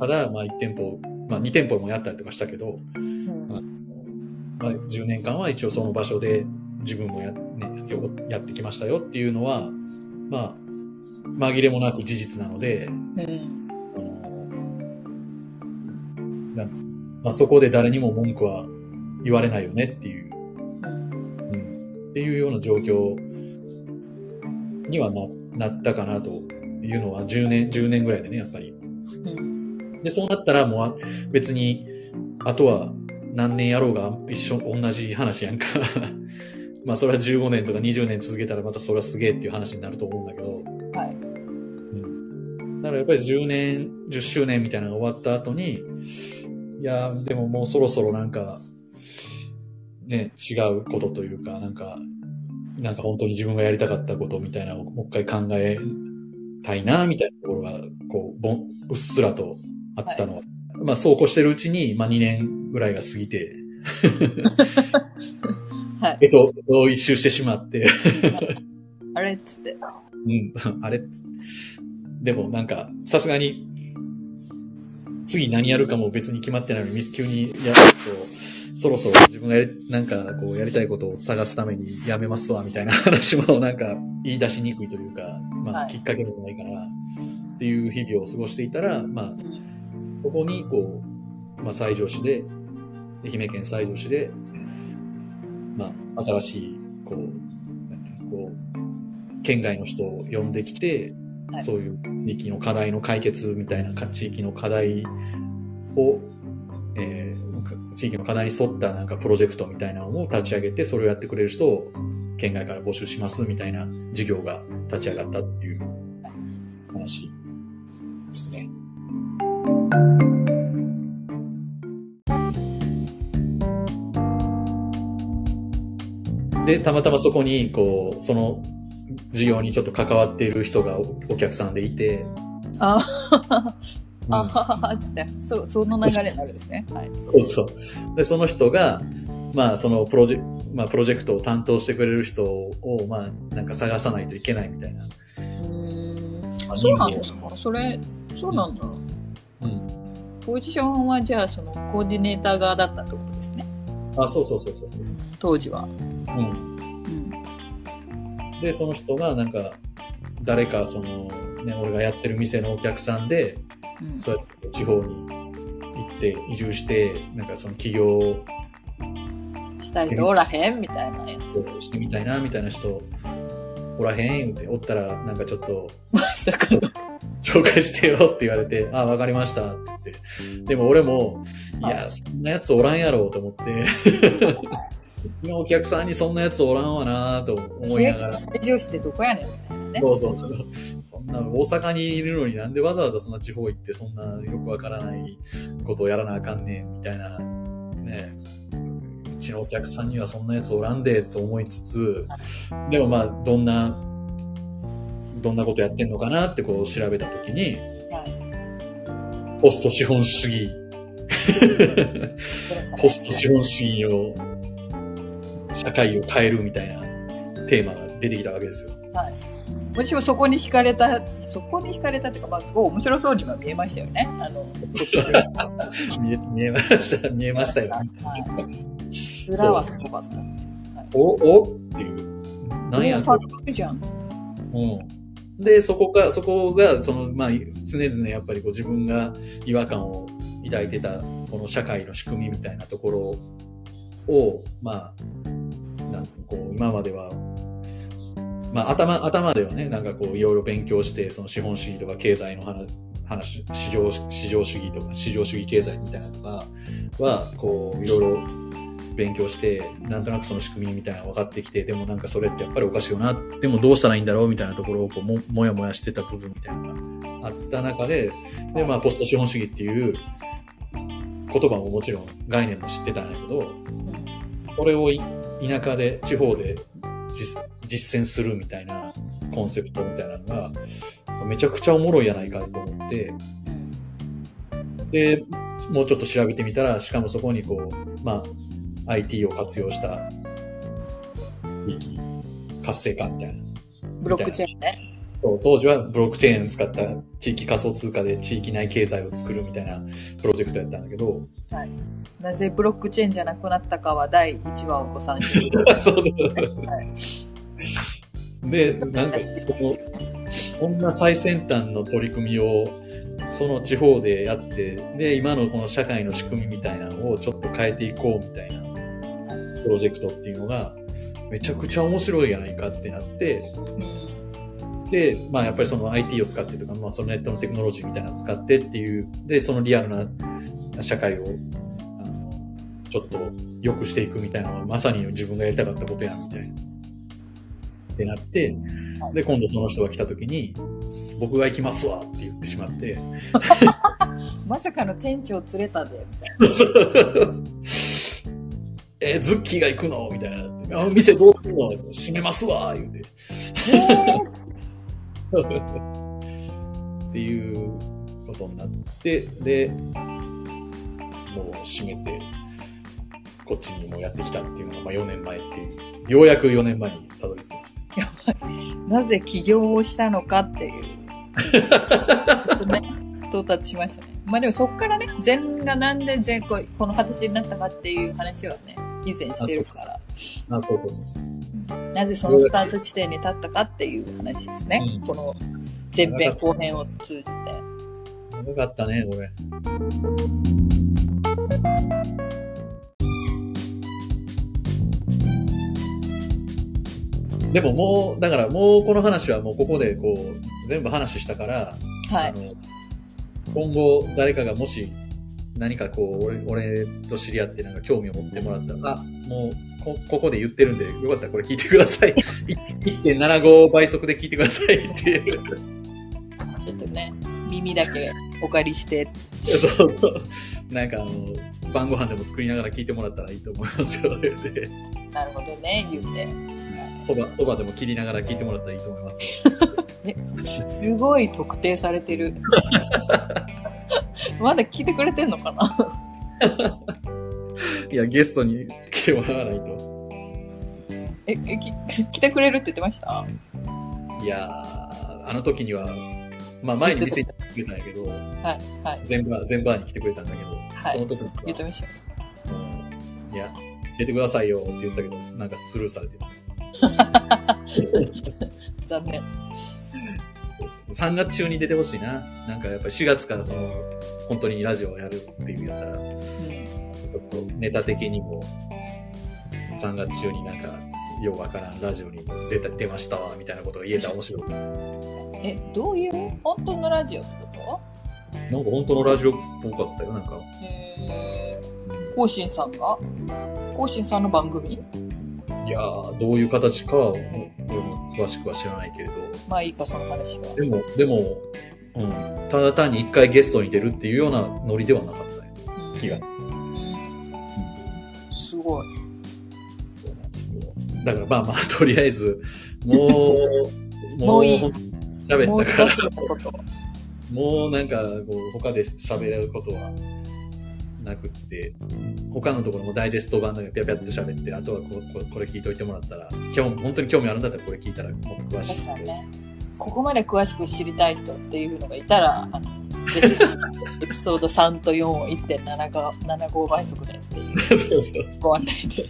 ただ、まあ1店舗、まあ2店舗もやったりとかしたけど、うん。まあ10年間は一応その場所で自分もや,、ね、やってきましたよっていうのは、まあ、紛れもなく事実なので、うん。なんまあ、そこで誰にも文句は言われないよねっていう、うん。っていうような状況にはななったかなというのは10年、10年ぐらいでね、やっぱり。で、そうなったらもう別に、あとは何年やろうが一緒、同じ話やんか。まあそれは15年とか20年続けたらまたそれはすげえっていう話になると思うんだけど、はい。うん。だからやっぱり10年、10周年みたいなのが終わった後に、いや、でももうそろそろなんか、ね、違うことというか、なんか、なんか本当に自分がやりたかったことみたいなのをもう一回考えたいな、みたいなところが、こう、ぼん、うっすらとあったのは、まあそうこうしてるうちに、まあ2年ぐらいが過ぎて、はい。えっと、一周してしまって、あれっつって。うん、あれでもなんか、さすがに、次何やるかも別に決まってないのに、ミス急にやると、そろそろ自分がやり、なんかこうやりたいことを探すためにやめますわ、みたいな 話もなんか言い出しにくいというか、まあはい。きっかけでもないかな、っていう日々を過ごしていたら、まあ、ここにこう、まあ西条市で、愛媛県西条市で、まあ新しい、こう、県外の人を呼んできて、そういう地域の課題の解決みたいな地域の課題を、えー地域の課題に沿ったなんかプロジェクトみたいなのを立ち上げて、それをやってくれる人を県外から募集しますみたいな事業が立ち上がったっていう話ですね。で、たまたまそこに、こう、その事業にちょっと関わっている人がおお客さんでいて、あうんあはははつって、そ、その流れになるんですね。はい。そうそう。で、その人が、まあ、そのプロジェ、まあ、プロジェクトを担当してくれる人を、まあ、なんか探さないといけないみたいな。うーんまあそうなんですか？それ、そうなんだ。うん。ポジションはじゃあ、そのコーディネーター側だったってことですね。あ、そうそうそうそうそうそう。当時は。うん。うん。で、その人が、なんか、誰か、その、ね、俺がやってる店のお客さんで、うん。そうやって地方に行って、移住して、なんかその起業したい人おらへんみたいなやつ。してみたいな、みたいな人、おらへんって、おったら、なんかちょっと、まさかの。紹介してよって言われて、あ、わかりましたって言って。でも俺も、いや、そんなやつおらんやろうと思って、お客さんにそんなやつおらんわなと思いながら。最上市ってどこやねんみたいなね。そうそうそう。そんな大阪にいるのになんでわざわざそんな地方行ってそんなよくわからないことをやらなあかんねんみたいな、ね、うちのお客さんにはそんなやつおらんでと思いつつ、でもまあどんな、どんなことやってんのかなってこう調べたときに、はい。ポスト資本主義、ポスト資本主義を、社会を変えるみたいなテーマが出てきたわけですよ。私もそこに惹かれた、そこに惹かれたっていうか、まあ、すごい面白そうには見えましたよね。あの、見え見えました、見えましたよ。はい。裏はすごかった。お、お？っていう。なんや？じゃんっつって。うん。で、そこが、そこが、その、まあ、常々やっぱりこう自分が違和感を抱いてた、この社会の仕組みみたいなところを、まあ、かこう、今までは、まあ、頭、頭ではね、なんかこう、いろいろ勉強して、その資本主義とか経済の話、話、市場、市場主義とか、市場主義経済みたいなのとかは、こう、いろいろ勉強して、なんとなくその仕組みみたいなのが分かってきて、でもなんかそれってやっぱりおかしいよな、でもどうしたらいいんだろうみたいなところをこうももやもやしてた部分みたいなのがあった中で、で、まあ、ポスト資本主義っていう言葉ももちろん概念も知ってたんだけど、これをい田舎で、地方で実践するみたいなコンセプトみたいなのが、めちゃくちゃおもろいやないかと思って、で、もうちょっと調べてみたら、しかもそこにこう、まあ、IT を活用した活性化みたいな。ブロックチェーンね。当時はブロックチェーンを使った地域仮想通貨で地域内経済を作るみたいなプロジェクトやったんだけど、なぜブロックチェーンじゃなくなったかは第1話をご参照 そうそうはい。で、なんかその、そんな最先端の取り組みを、その地方でやって、で、今のこの社会の仕組みみたいなのをちょっと変えていこうみたいなプロジェクトっていうのが、めちゃくちゃ面白いやないかってなって、で、まあやっぱりその IT を使ってとか、まあそのネットのテクノロジーみたいなのを使ってっていう、で、そのリアルな社会を、あの、ちょっと良くしていくみたいなのは、まさに自分がやりたかったことやんみたいな。ってなって、で、今度その人が来た時に、僕が行きますわって言ってしまって、まさかの店長連れたで、みたいえズッキーが行くの？みたいな。あ店どうするの？閉めますわ言うて。な。えーっていうことになって、で、もう閉めて、こっちにもやってきたっていうのが、まあ4年前っていう、ようやく4年前にたどり着きましたなぜ起業をしたのかっていう。ね、到達しましたね。まあでもそっからね、禅がなんで禅ここの形になったかっていう話はね、以前してるから、あ、そうそうそうそう。なぜそのスタート地点に立ったかっていう話ですね。うんこの前編後編を通じて。長かったね、これ。でももう、だからもうこの話はもうここでこう、全部話したから、はい。あの今後誰かがもし何かこう、俺、俺と知り合ってなんか興味を持ってもらったら、あ、もうこ、ここで言ってるんで、よかったらこれ聞いてください。い1.75倍速で聞いてくださいっていう。ちょっとね、耳だけお借りして。そうそう。なんかあの、晩ご飯でも作りながら聞いてもらったらいいと思いますよ。で、なるほどね、言って。そば、そばでも切りながら聞いてもらったらいいと思いますよ。すごい特定されてる。まだ聞いてくれてんのかな？いや、ゲストに来てもらわないと。え、えき来てくれるって言ってました？いやー、あの時には、まあ前に店に来てくれたんやけど、はい、はい、全バー、全バーに来てくれたんだけど、はいその時には言ってましたよ。うんいや、出てくださいよって言ったけど、なんかスルーされてた。残念。3月中に出てほしいな。なんかやっぱり4月からその、本当にラジオをやるっていうやったら、ちうん。ょっとネタ的にも、3月中になんか、ようわからんラジオに出た出ましたわ、みたいなことが言えたら面白い。え、どういう本当のラジオってこなんか本当のラジオっぽかったよ、なんか。とえー、コウシンさんが？コウシンさんの番組？いやー、どういう形か詳しくは知らないけれど、まあいいか、その話は。でも、でも、うん、ただ単に一回ゲストに出るっていうようなノリではなかったね、うん気がする。うんすごい。だからまあまあ、とりあえず、もう、もう喋ったから。もうなんか、こう、他で喋れることはなくって、他のところもダイジェスト版でピャピャっと喋って、あとはこここれ聞いといてもらったら、興味本当に興味あるんだったらこれ聞いたらもっと詳しい確かにね。ここまで詳しく知りたい人っていうのがいたら、エピソード3と4を1.75倍速でっていう。ご案内で。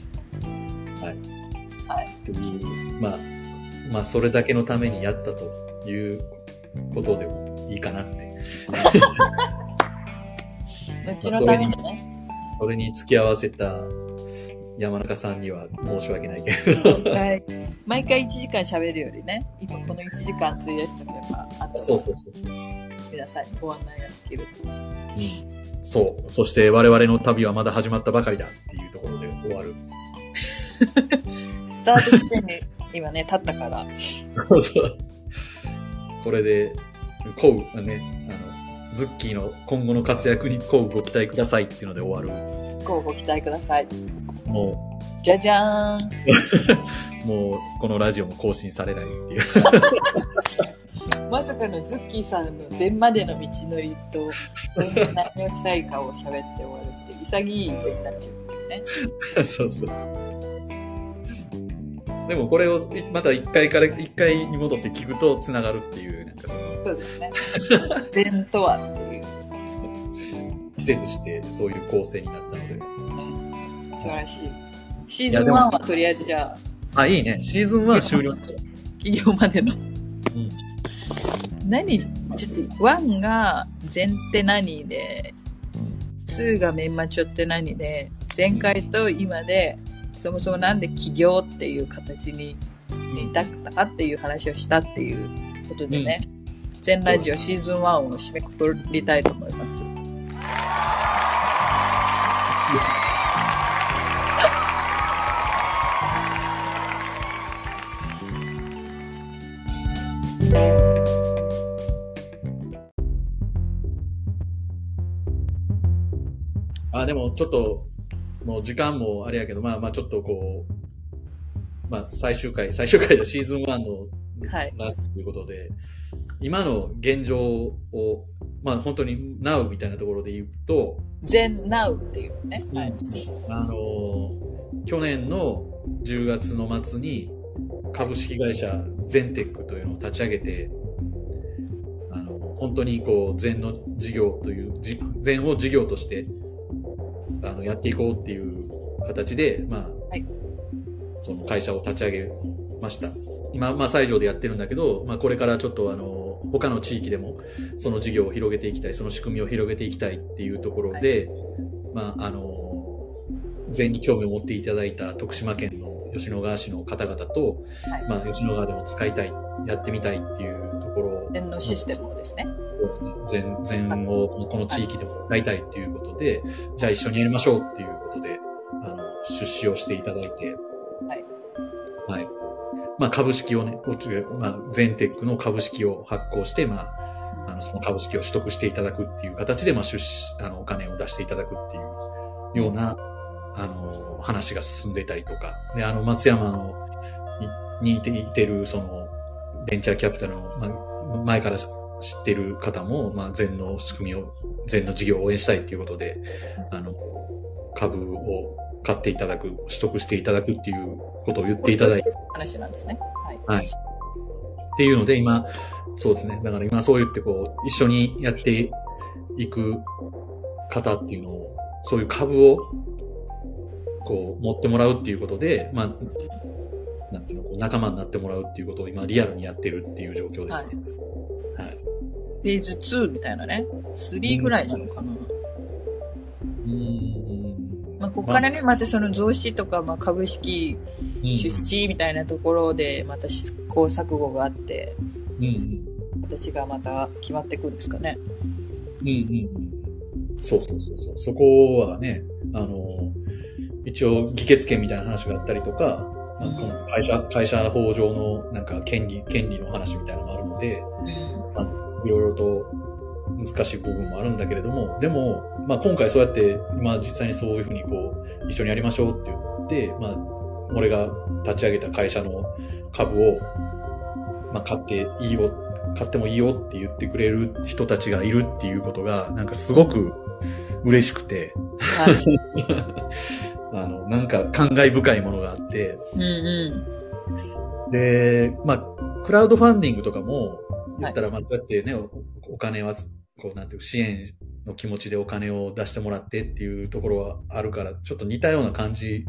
というまあ、まあ、それだけのためにやったということでもいいかなって。どっちのためにね。それに付き合わせた山中さんには申し訳ないけど。はい毎回1時間喋るよりね、今この1時間費やしておけば、あとそうそうそうそう。皆さんにご案内ができると。うん、そう。そして我々の旅はまだ始まったばかりだっていうところで終わる。スタート地点に今ね、立ったから、そ うそう。これで、こう、ね、あの、ズッキーの今後の活躍にこうご期待くださいっていうので終わる。ごご期待ください。もじゃじゃーん。う、もう、このラジオも更新されないっていう。まさかのズッキーさんの前までの道のりと、何をしたいかを喋って終わるって、潔い前ラジオっていうね。そうそうそう。でもこれをいまた一回から一回に戻って聞くと繋がるっていう、なんかその、そうですね。前とはっていう、季節してそういう構成になったので。素晴らしい。シーズン1はとりあえずじゃあ、あ、いいね。シーズン1終了。企業までの。うん。何ちょっと、1が前って何で、2がメンマチョって何で、前回と今で、そもそもなんで起業っていう形に至ったかっていう話をしたっていうことでね、全ラジオシーズン1を締めくくりたいと思います。あ、でもちょっと、もう時間もあれやけど、まあまあちょっとこう、まあ最終回、最終回で シーズン1のはいラストということで、今の現状を、まあ本当に Now みたいなところで言うと、全 Now っていうね。はい。あの、去年の10月の末に株式会社ゼンテックというのを立ち上げて、あの、本当にこう、禅の事業という、じ禅を事業として、あの、やっていこうっていう形で、まあ、はいその会社を立ち上げました。今、まあ、西条でやってるんだけど、まあ、これからちょっとあの、他の地域でも、その事業を広げていきたい、その仕組みを広げていきたいっていうところで、まあ、あの、全に興味を持っていただいた徳島県の吉野川市の方々と、はいまあ、吉野川でも使いたい、やってみたいっていうところのシステムをですね。そうですね。全、全をこの地域でも使いたいっていうことで、じゃあ一緒にやりましょうっていうことで、あの、出資をしていただいて、はい。はい。まあ、株式をね、こっちで、まあ、ゼンテックの株式を発行して、まあ、あの、その株式を取得していただくっていう形で、まあ、出資、あの、お金を出していただくっていうような、あの、話が進んでいたりとか、で、あの、松山のににいていてる、その、ベンチャーキャピタルの、まあ、前から知ってる方も、まあ、全の仕組みを、全の事業を応援したいっていうことで、あの、株を買っていただく、取得していただくっていうことを言っていただいて、話なんですね。はい。はい。っていうので、今、そうですね。だから今そう言ってこう、一緒にやっていく方っていうのを、そういう株を、こう、持ってもらうっていうことで、まあ、なんていうの、こう仲間になってもらうっていうことを今リアルにやってるっていう状況ですね。はい。フェーズ2みたいなね。3ぐらいなのかな。うーん。まあ、ここからね、またその増資とか、まあ、株式うん出資みたいなところで、また試行錯誤があって、うんうん。形がまた決まっていくんですかね。うんうんうん。そうそうそうそう。そこはね、あの、一応議決権みたいな話があったりとか、まあこの会社、会社法上のなんか権利、権利の話みたいなのがあるので、うん。いろいろと難しい部分もあるんだけれども、でも、まあ今回そうやって、今実際にそういうふうにこう、一緒にやりましょうって言って、まあ、俺が立ち上げた会社の株を、まあ買っていいよ、買ってもいいよって言ってくれる人たちがいるっていうことが、なんかすごく嬉しくて、はい。あの、なんか感慨深いものがあって、うんうで、まあ、クラウドファンディングとかも、言ったら、まあ、そうやってね、おお金は、こう、なんていう、支援の気持ちでお金を出してもらってっていうところはあるから、ちょっと似たような感じ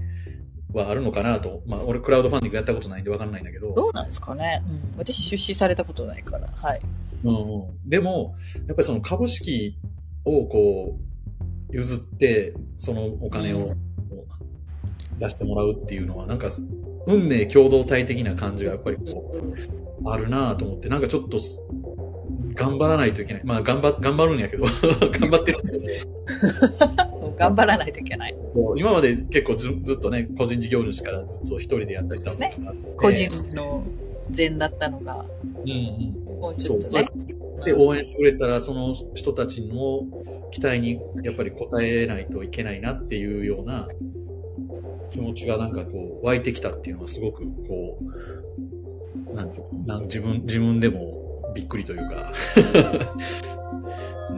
はあるのかなと。まあ、俺、クラウドファンディングやったことないんでわかんないんだけどん。。どうなんですかね。うん。私出資されたことないから。はい。うんうん、でも、やっぱりその株式をこう、譲って、そのお金をうん出してもらうっていうのは、なんか、運命共同体的な感じがやっぱりこう、あるなぁと思って、なんかちょっとす、頑張らないといけない。まあ、頑張、頑張るんやけど、頑張ってるんだけもう頑張らないといけない。ど、今まで結構ずずっとね、個人事業主からずっと一人でやってきたのがあって個人の善だったのが、うんうん。もうちょっとね。で、応援してくれたら、その人たちの期待にやっぱり応えないといけないなっていうような気持ちがなんかこう湧いてきたっていうのはすごくこう、なん自分、自分でもびっくりというか、う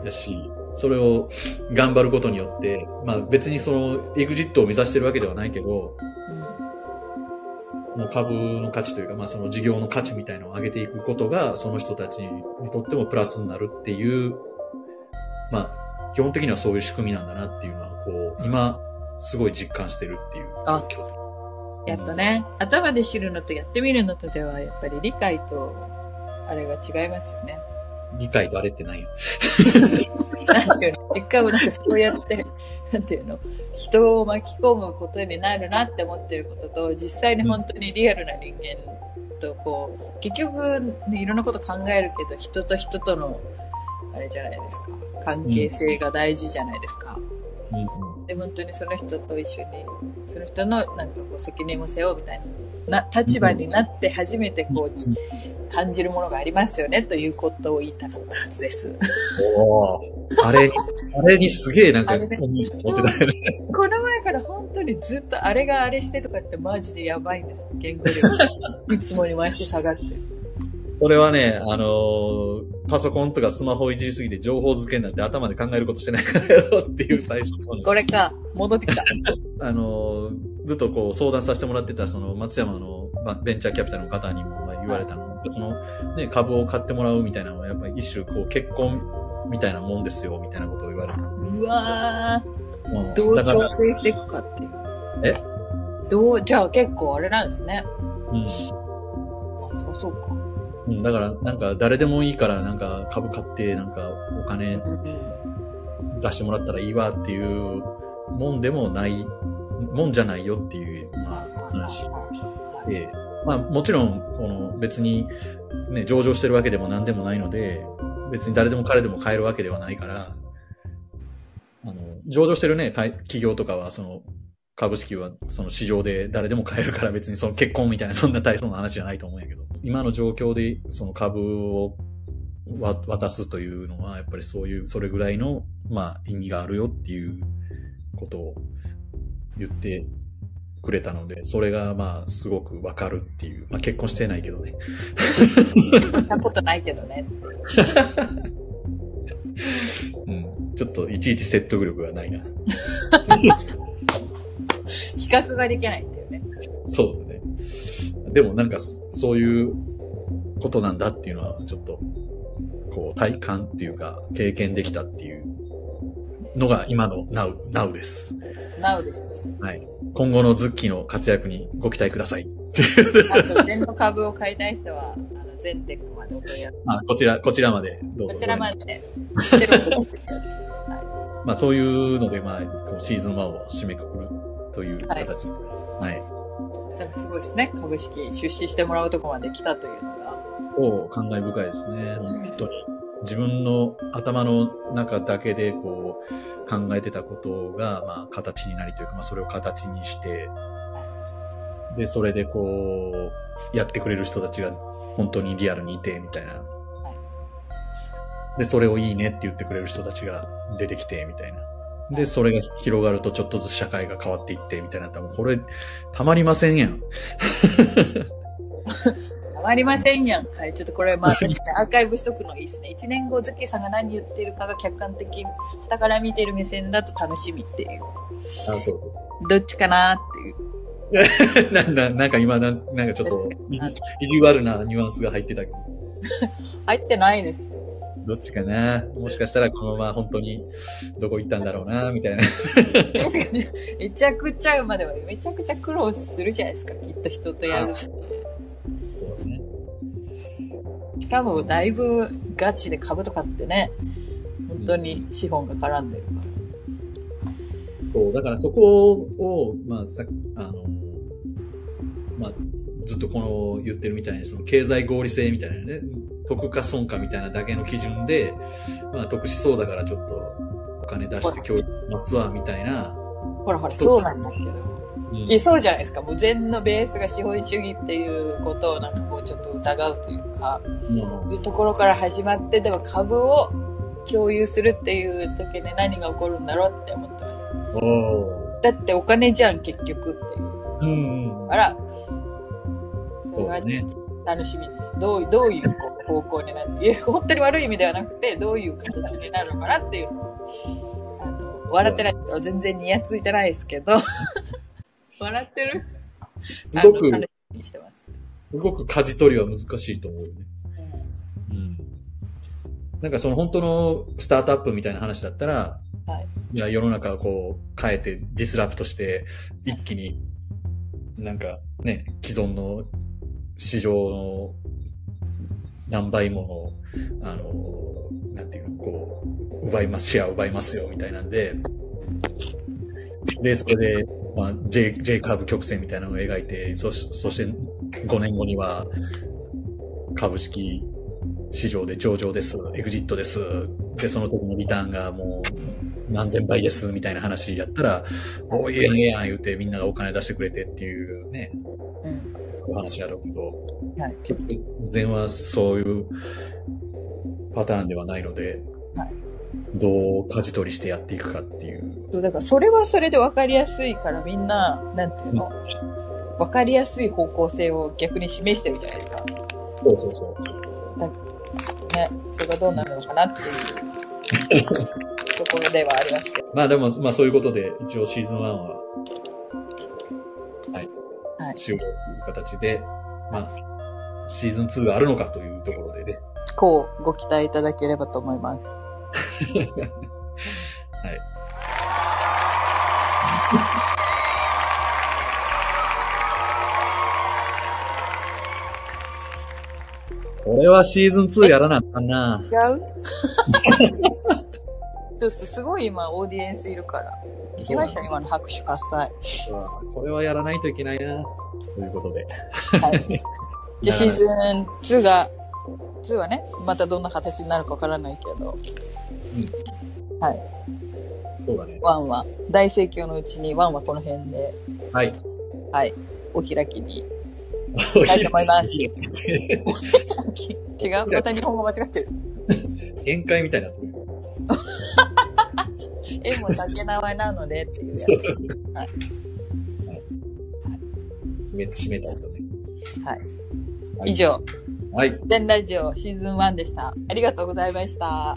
ん。だし、それを頑張ることによって、まあ別にそのエグジットを目指してるわけではないけど、もう株の価値というか、まあその事業の価値みたいのを上げていくことが、その人たちにとってもプラスになるっていう、まあ、基本的にはそういう仕組みなんだなっていうのは、こう、今、すごい実感してるっていうあ状況。やっぱね、頭で知るのとやってみるのとでは、やっぱり理解と、あれが違いますよね。理解とあれってないよ。なんていうの、結果をなんかそうやって、なんていうの、人を巻き込むことになるなって思ってることと、実際に本当にリアルな人間とこう、結局、ね、いろんなこと考えるけど、人と人との、あれじゃないですか、関係性が大事じゃないですか。うんうん。で、本当にその人と一緒に、その人のなんかこう責任を背負うみたいな、な、立場になって初めてこう、感じるものがありますよね、ということを言いたかったはずです。おーあれ、あれにすげえなんか、ってたよね。この前から本当にずっとあれがあれしてとかってマジでやばいんです。言語力。いつもに毎週下がって。それはね、あのーパソコンとかスマホをいじりすぎて情報付けになって頭で考えることしてないからやろっていう最初の話これか、戻ってきた。あのーずっとこう相談させてもらってたその松山のまあベンチャーキャピタルの方にもまあ言われたのそのね、株を買ってもらうみたいなのはやっぱり一種こう結婚みたいなもんですよみたいなことを言われた。うわうんー、どう調整していくかっていう。え？どう、じゃあ結構あれなんですね。うんあ、そうそうか。うん、だから、なんか、誰でもいいから、なんか、株買って、なんか、お金うん。出してもらったらいいわっていうもんでもない、もんじゃないよっていう、まあ、話で、まあ、もちろん、この、別に、ね、上場してるわけでも何でもないので、別に誰でも彼でも買えるわけではないから、あの、上場してるね、企業とかは、その、株式はその市場で誰でも買えるから別にその結婚みたいなそんな大層な話じゃないと思うんやけど、今の状況でその株をわ渡すというのはやっぱりそういう、それぐらいの、まあ意味があるよっていうことを言ってくれたので、それがまあすごくわかるっていう、まあ結婚してないけどね。そんなことないけどね。うん。ちょっといちいち説得力がないな。比較ができないっていうね。そう。でもなんかそういうことなんだっていうのはちょっと、こう体感っていうか経験できたっていうのが今の Now, Now です。なおです。はい。今後のズッキーの活躍にご期待ください。あと、全の株を買いたい人は、あの、全テックまでお問い合わあ、こちら、こちらまでどうぞ。せ。こちらまで、まあそういうので、まあ、こうシーズン1を締めくくるという形で。はい。い。でもすごいですね。株式出資してもらうとこまで来たというのが。そう、感慨深いですね。本当に。自分の頭の中だけでこう考えてたことが、まあ形になりというか、まあそれを形にして、で、それでこう、やってくれる人たちが本当にリアルにいて、みたいな。で、それをいいねって言ってくれる人たちが出てきて、みたいな。で、それが広がるとちょっとずつ社会が変わっていって、みたいな。多分これ、たまりませんやん。たまりませんやん。はい。ちょっとこれ、まあ、確かに アーカイブしとくのいいですね。1年後、ズッキーさんが何言ってるかが客観的、傍から見てる目線だと楽しみっていう。あ、そうどっちかなっていう。なんだ、なんか今なん、なんかちょっと、い意地悪なニュアンスが入ってたけど、入ってないですよ。どっちかな？もしかしたらこのまま本当にどこ行ったんだろうなみたいな。めちゃくちゃ、まあでもめちゃくちゃ苦労するじゃないですか、きっと人とやる。そうね。しかも、だいぶガチで株とかってね、本当に資本が絡んでるから。そう、だからそこを、まあさ、あの、まあ、ずっとこの言ってるみたいに、その経済合理性みたいなね、得か損かみたいなだけの基準で、まあ得しそうだからちょっとお金出して協力しますわ、みたいな。ほらほら、そうなんだけど。うんそうじゃないですか。もう禅のベースが資本主義っていうことをなんかこうちょっと疑うというか、もいうところから始まって、でも株を共有するっていう時に何が起こるんだろうって思ってます。だってお金じゃん、結局っていう。ーうんうん。あら、それはね。楽しみです。どうどういう方向になって、いや、本当に悪い意味ではなくて、どういう形になるのかなっていうあの、笑ってないですよ。全然ニヤついてないですけど、笑ってる？すごく。すごく舵取りは難しいと思うよね。うん。なんかその本当のスタートアップみたいな話だったら、はい。いや、世の中をこう変えてディスラプトして、一気になんかね、既存の市場の何倍もの、あの、なんていうの、こう、奪います、シェア奪いますよ、みたいなんで、で、それで、まあ、J、J カーブ曲線みたいなのを描いて、そし、そして5年後には、株式市場で上場です、エグジットです。で、その時のリターンがもう何千倍です、みたいな話やったら、おいいやん、いいやん、言うてみんながお金出してくれてっていうね、話やろうけど、はい結局、禅はそういうパターンではないので、はいどう舵取りしてやっていくかっていう。そう、だからそれはそれで分かりやすいからみんな、なんていうの、分かりやすい方向性を逆に示してるじゃないですか。そうそうそう。ね、それがどうなるのかなっていう ところではありますけど。まあでも、まあそういうことで、一応シーズン1は、はい。はい終了という形で、まあ、シーズン2があるのかというところでね。こう、ご期待いただければと思います。はい。これはシーズン2やらなあかんな。違う？そうそうすごい今、オーディエンスいるから。聞きました今の拍手喝采。これはやらないといけないな。ということで。はい。じゃあシーズン2が、2はね、またどんな形になるかわからないけど、はい。そうだね。1は、大盛況のうちに1はこの辺で、はい。はい。お開きにしたいと思います。違う？また日本語間違ってる。宴会みたいにな 絵も竹縄なのでっていうやつ。締め、たね。はい。はい以上、はい。全ラジオシーズン1でした。ありがとうございました。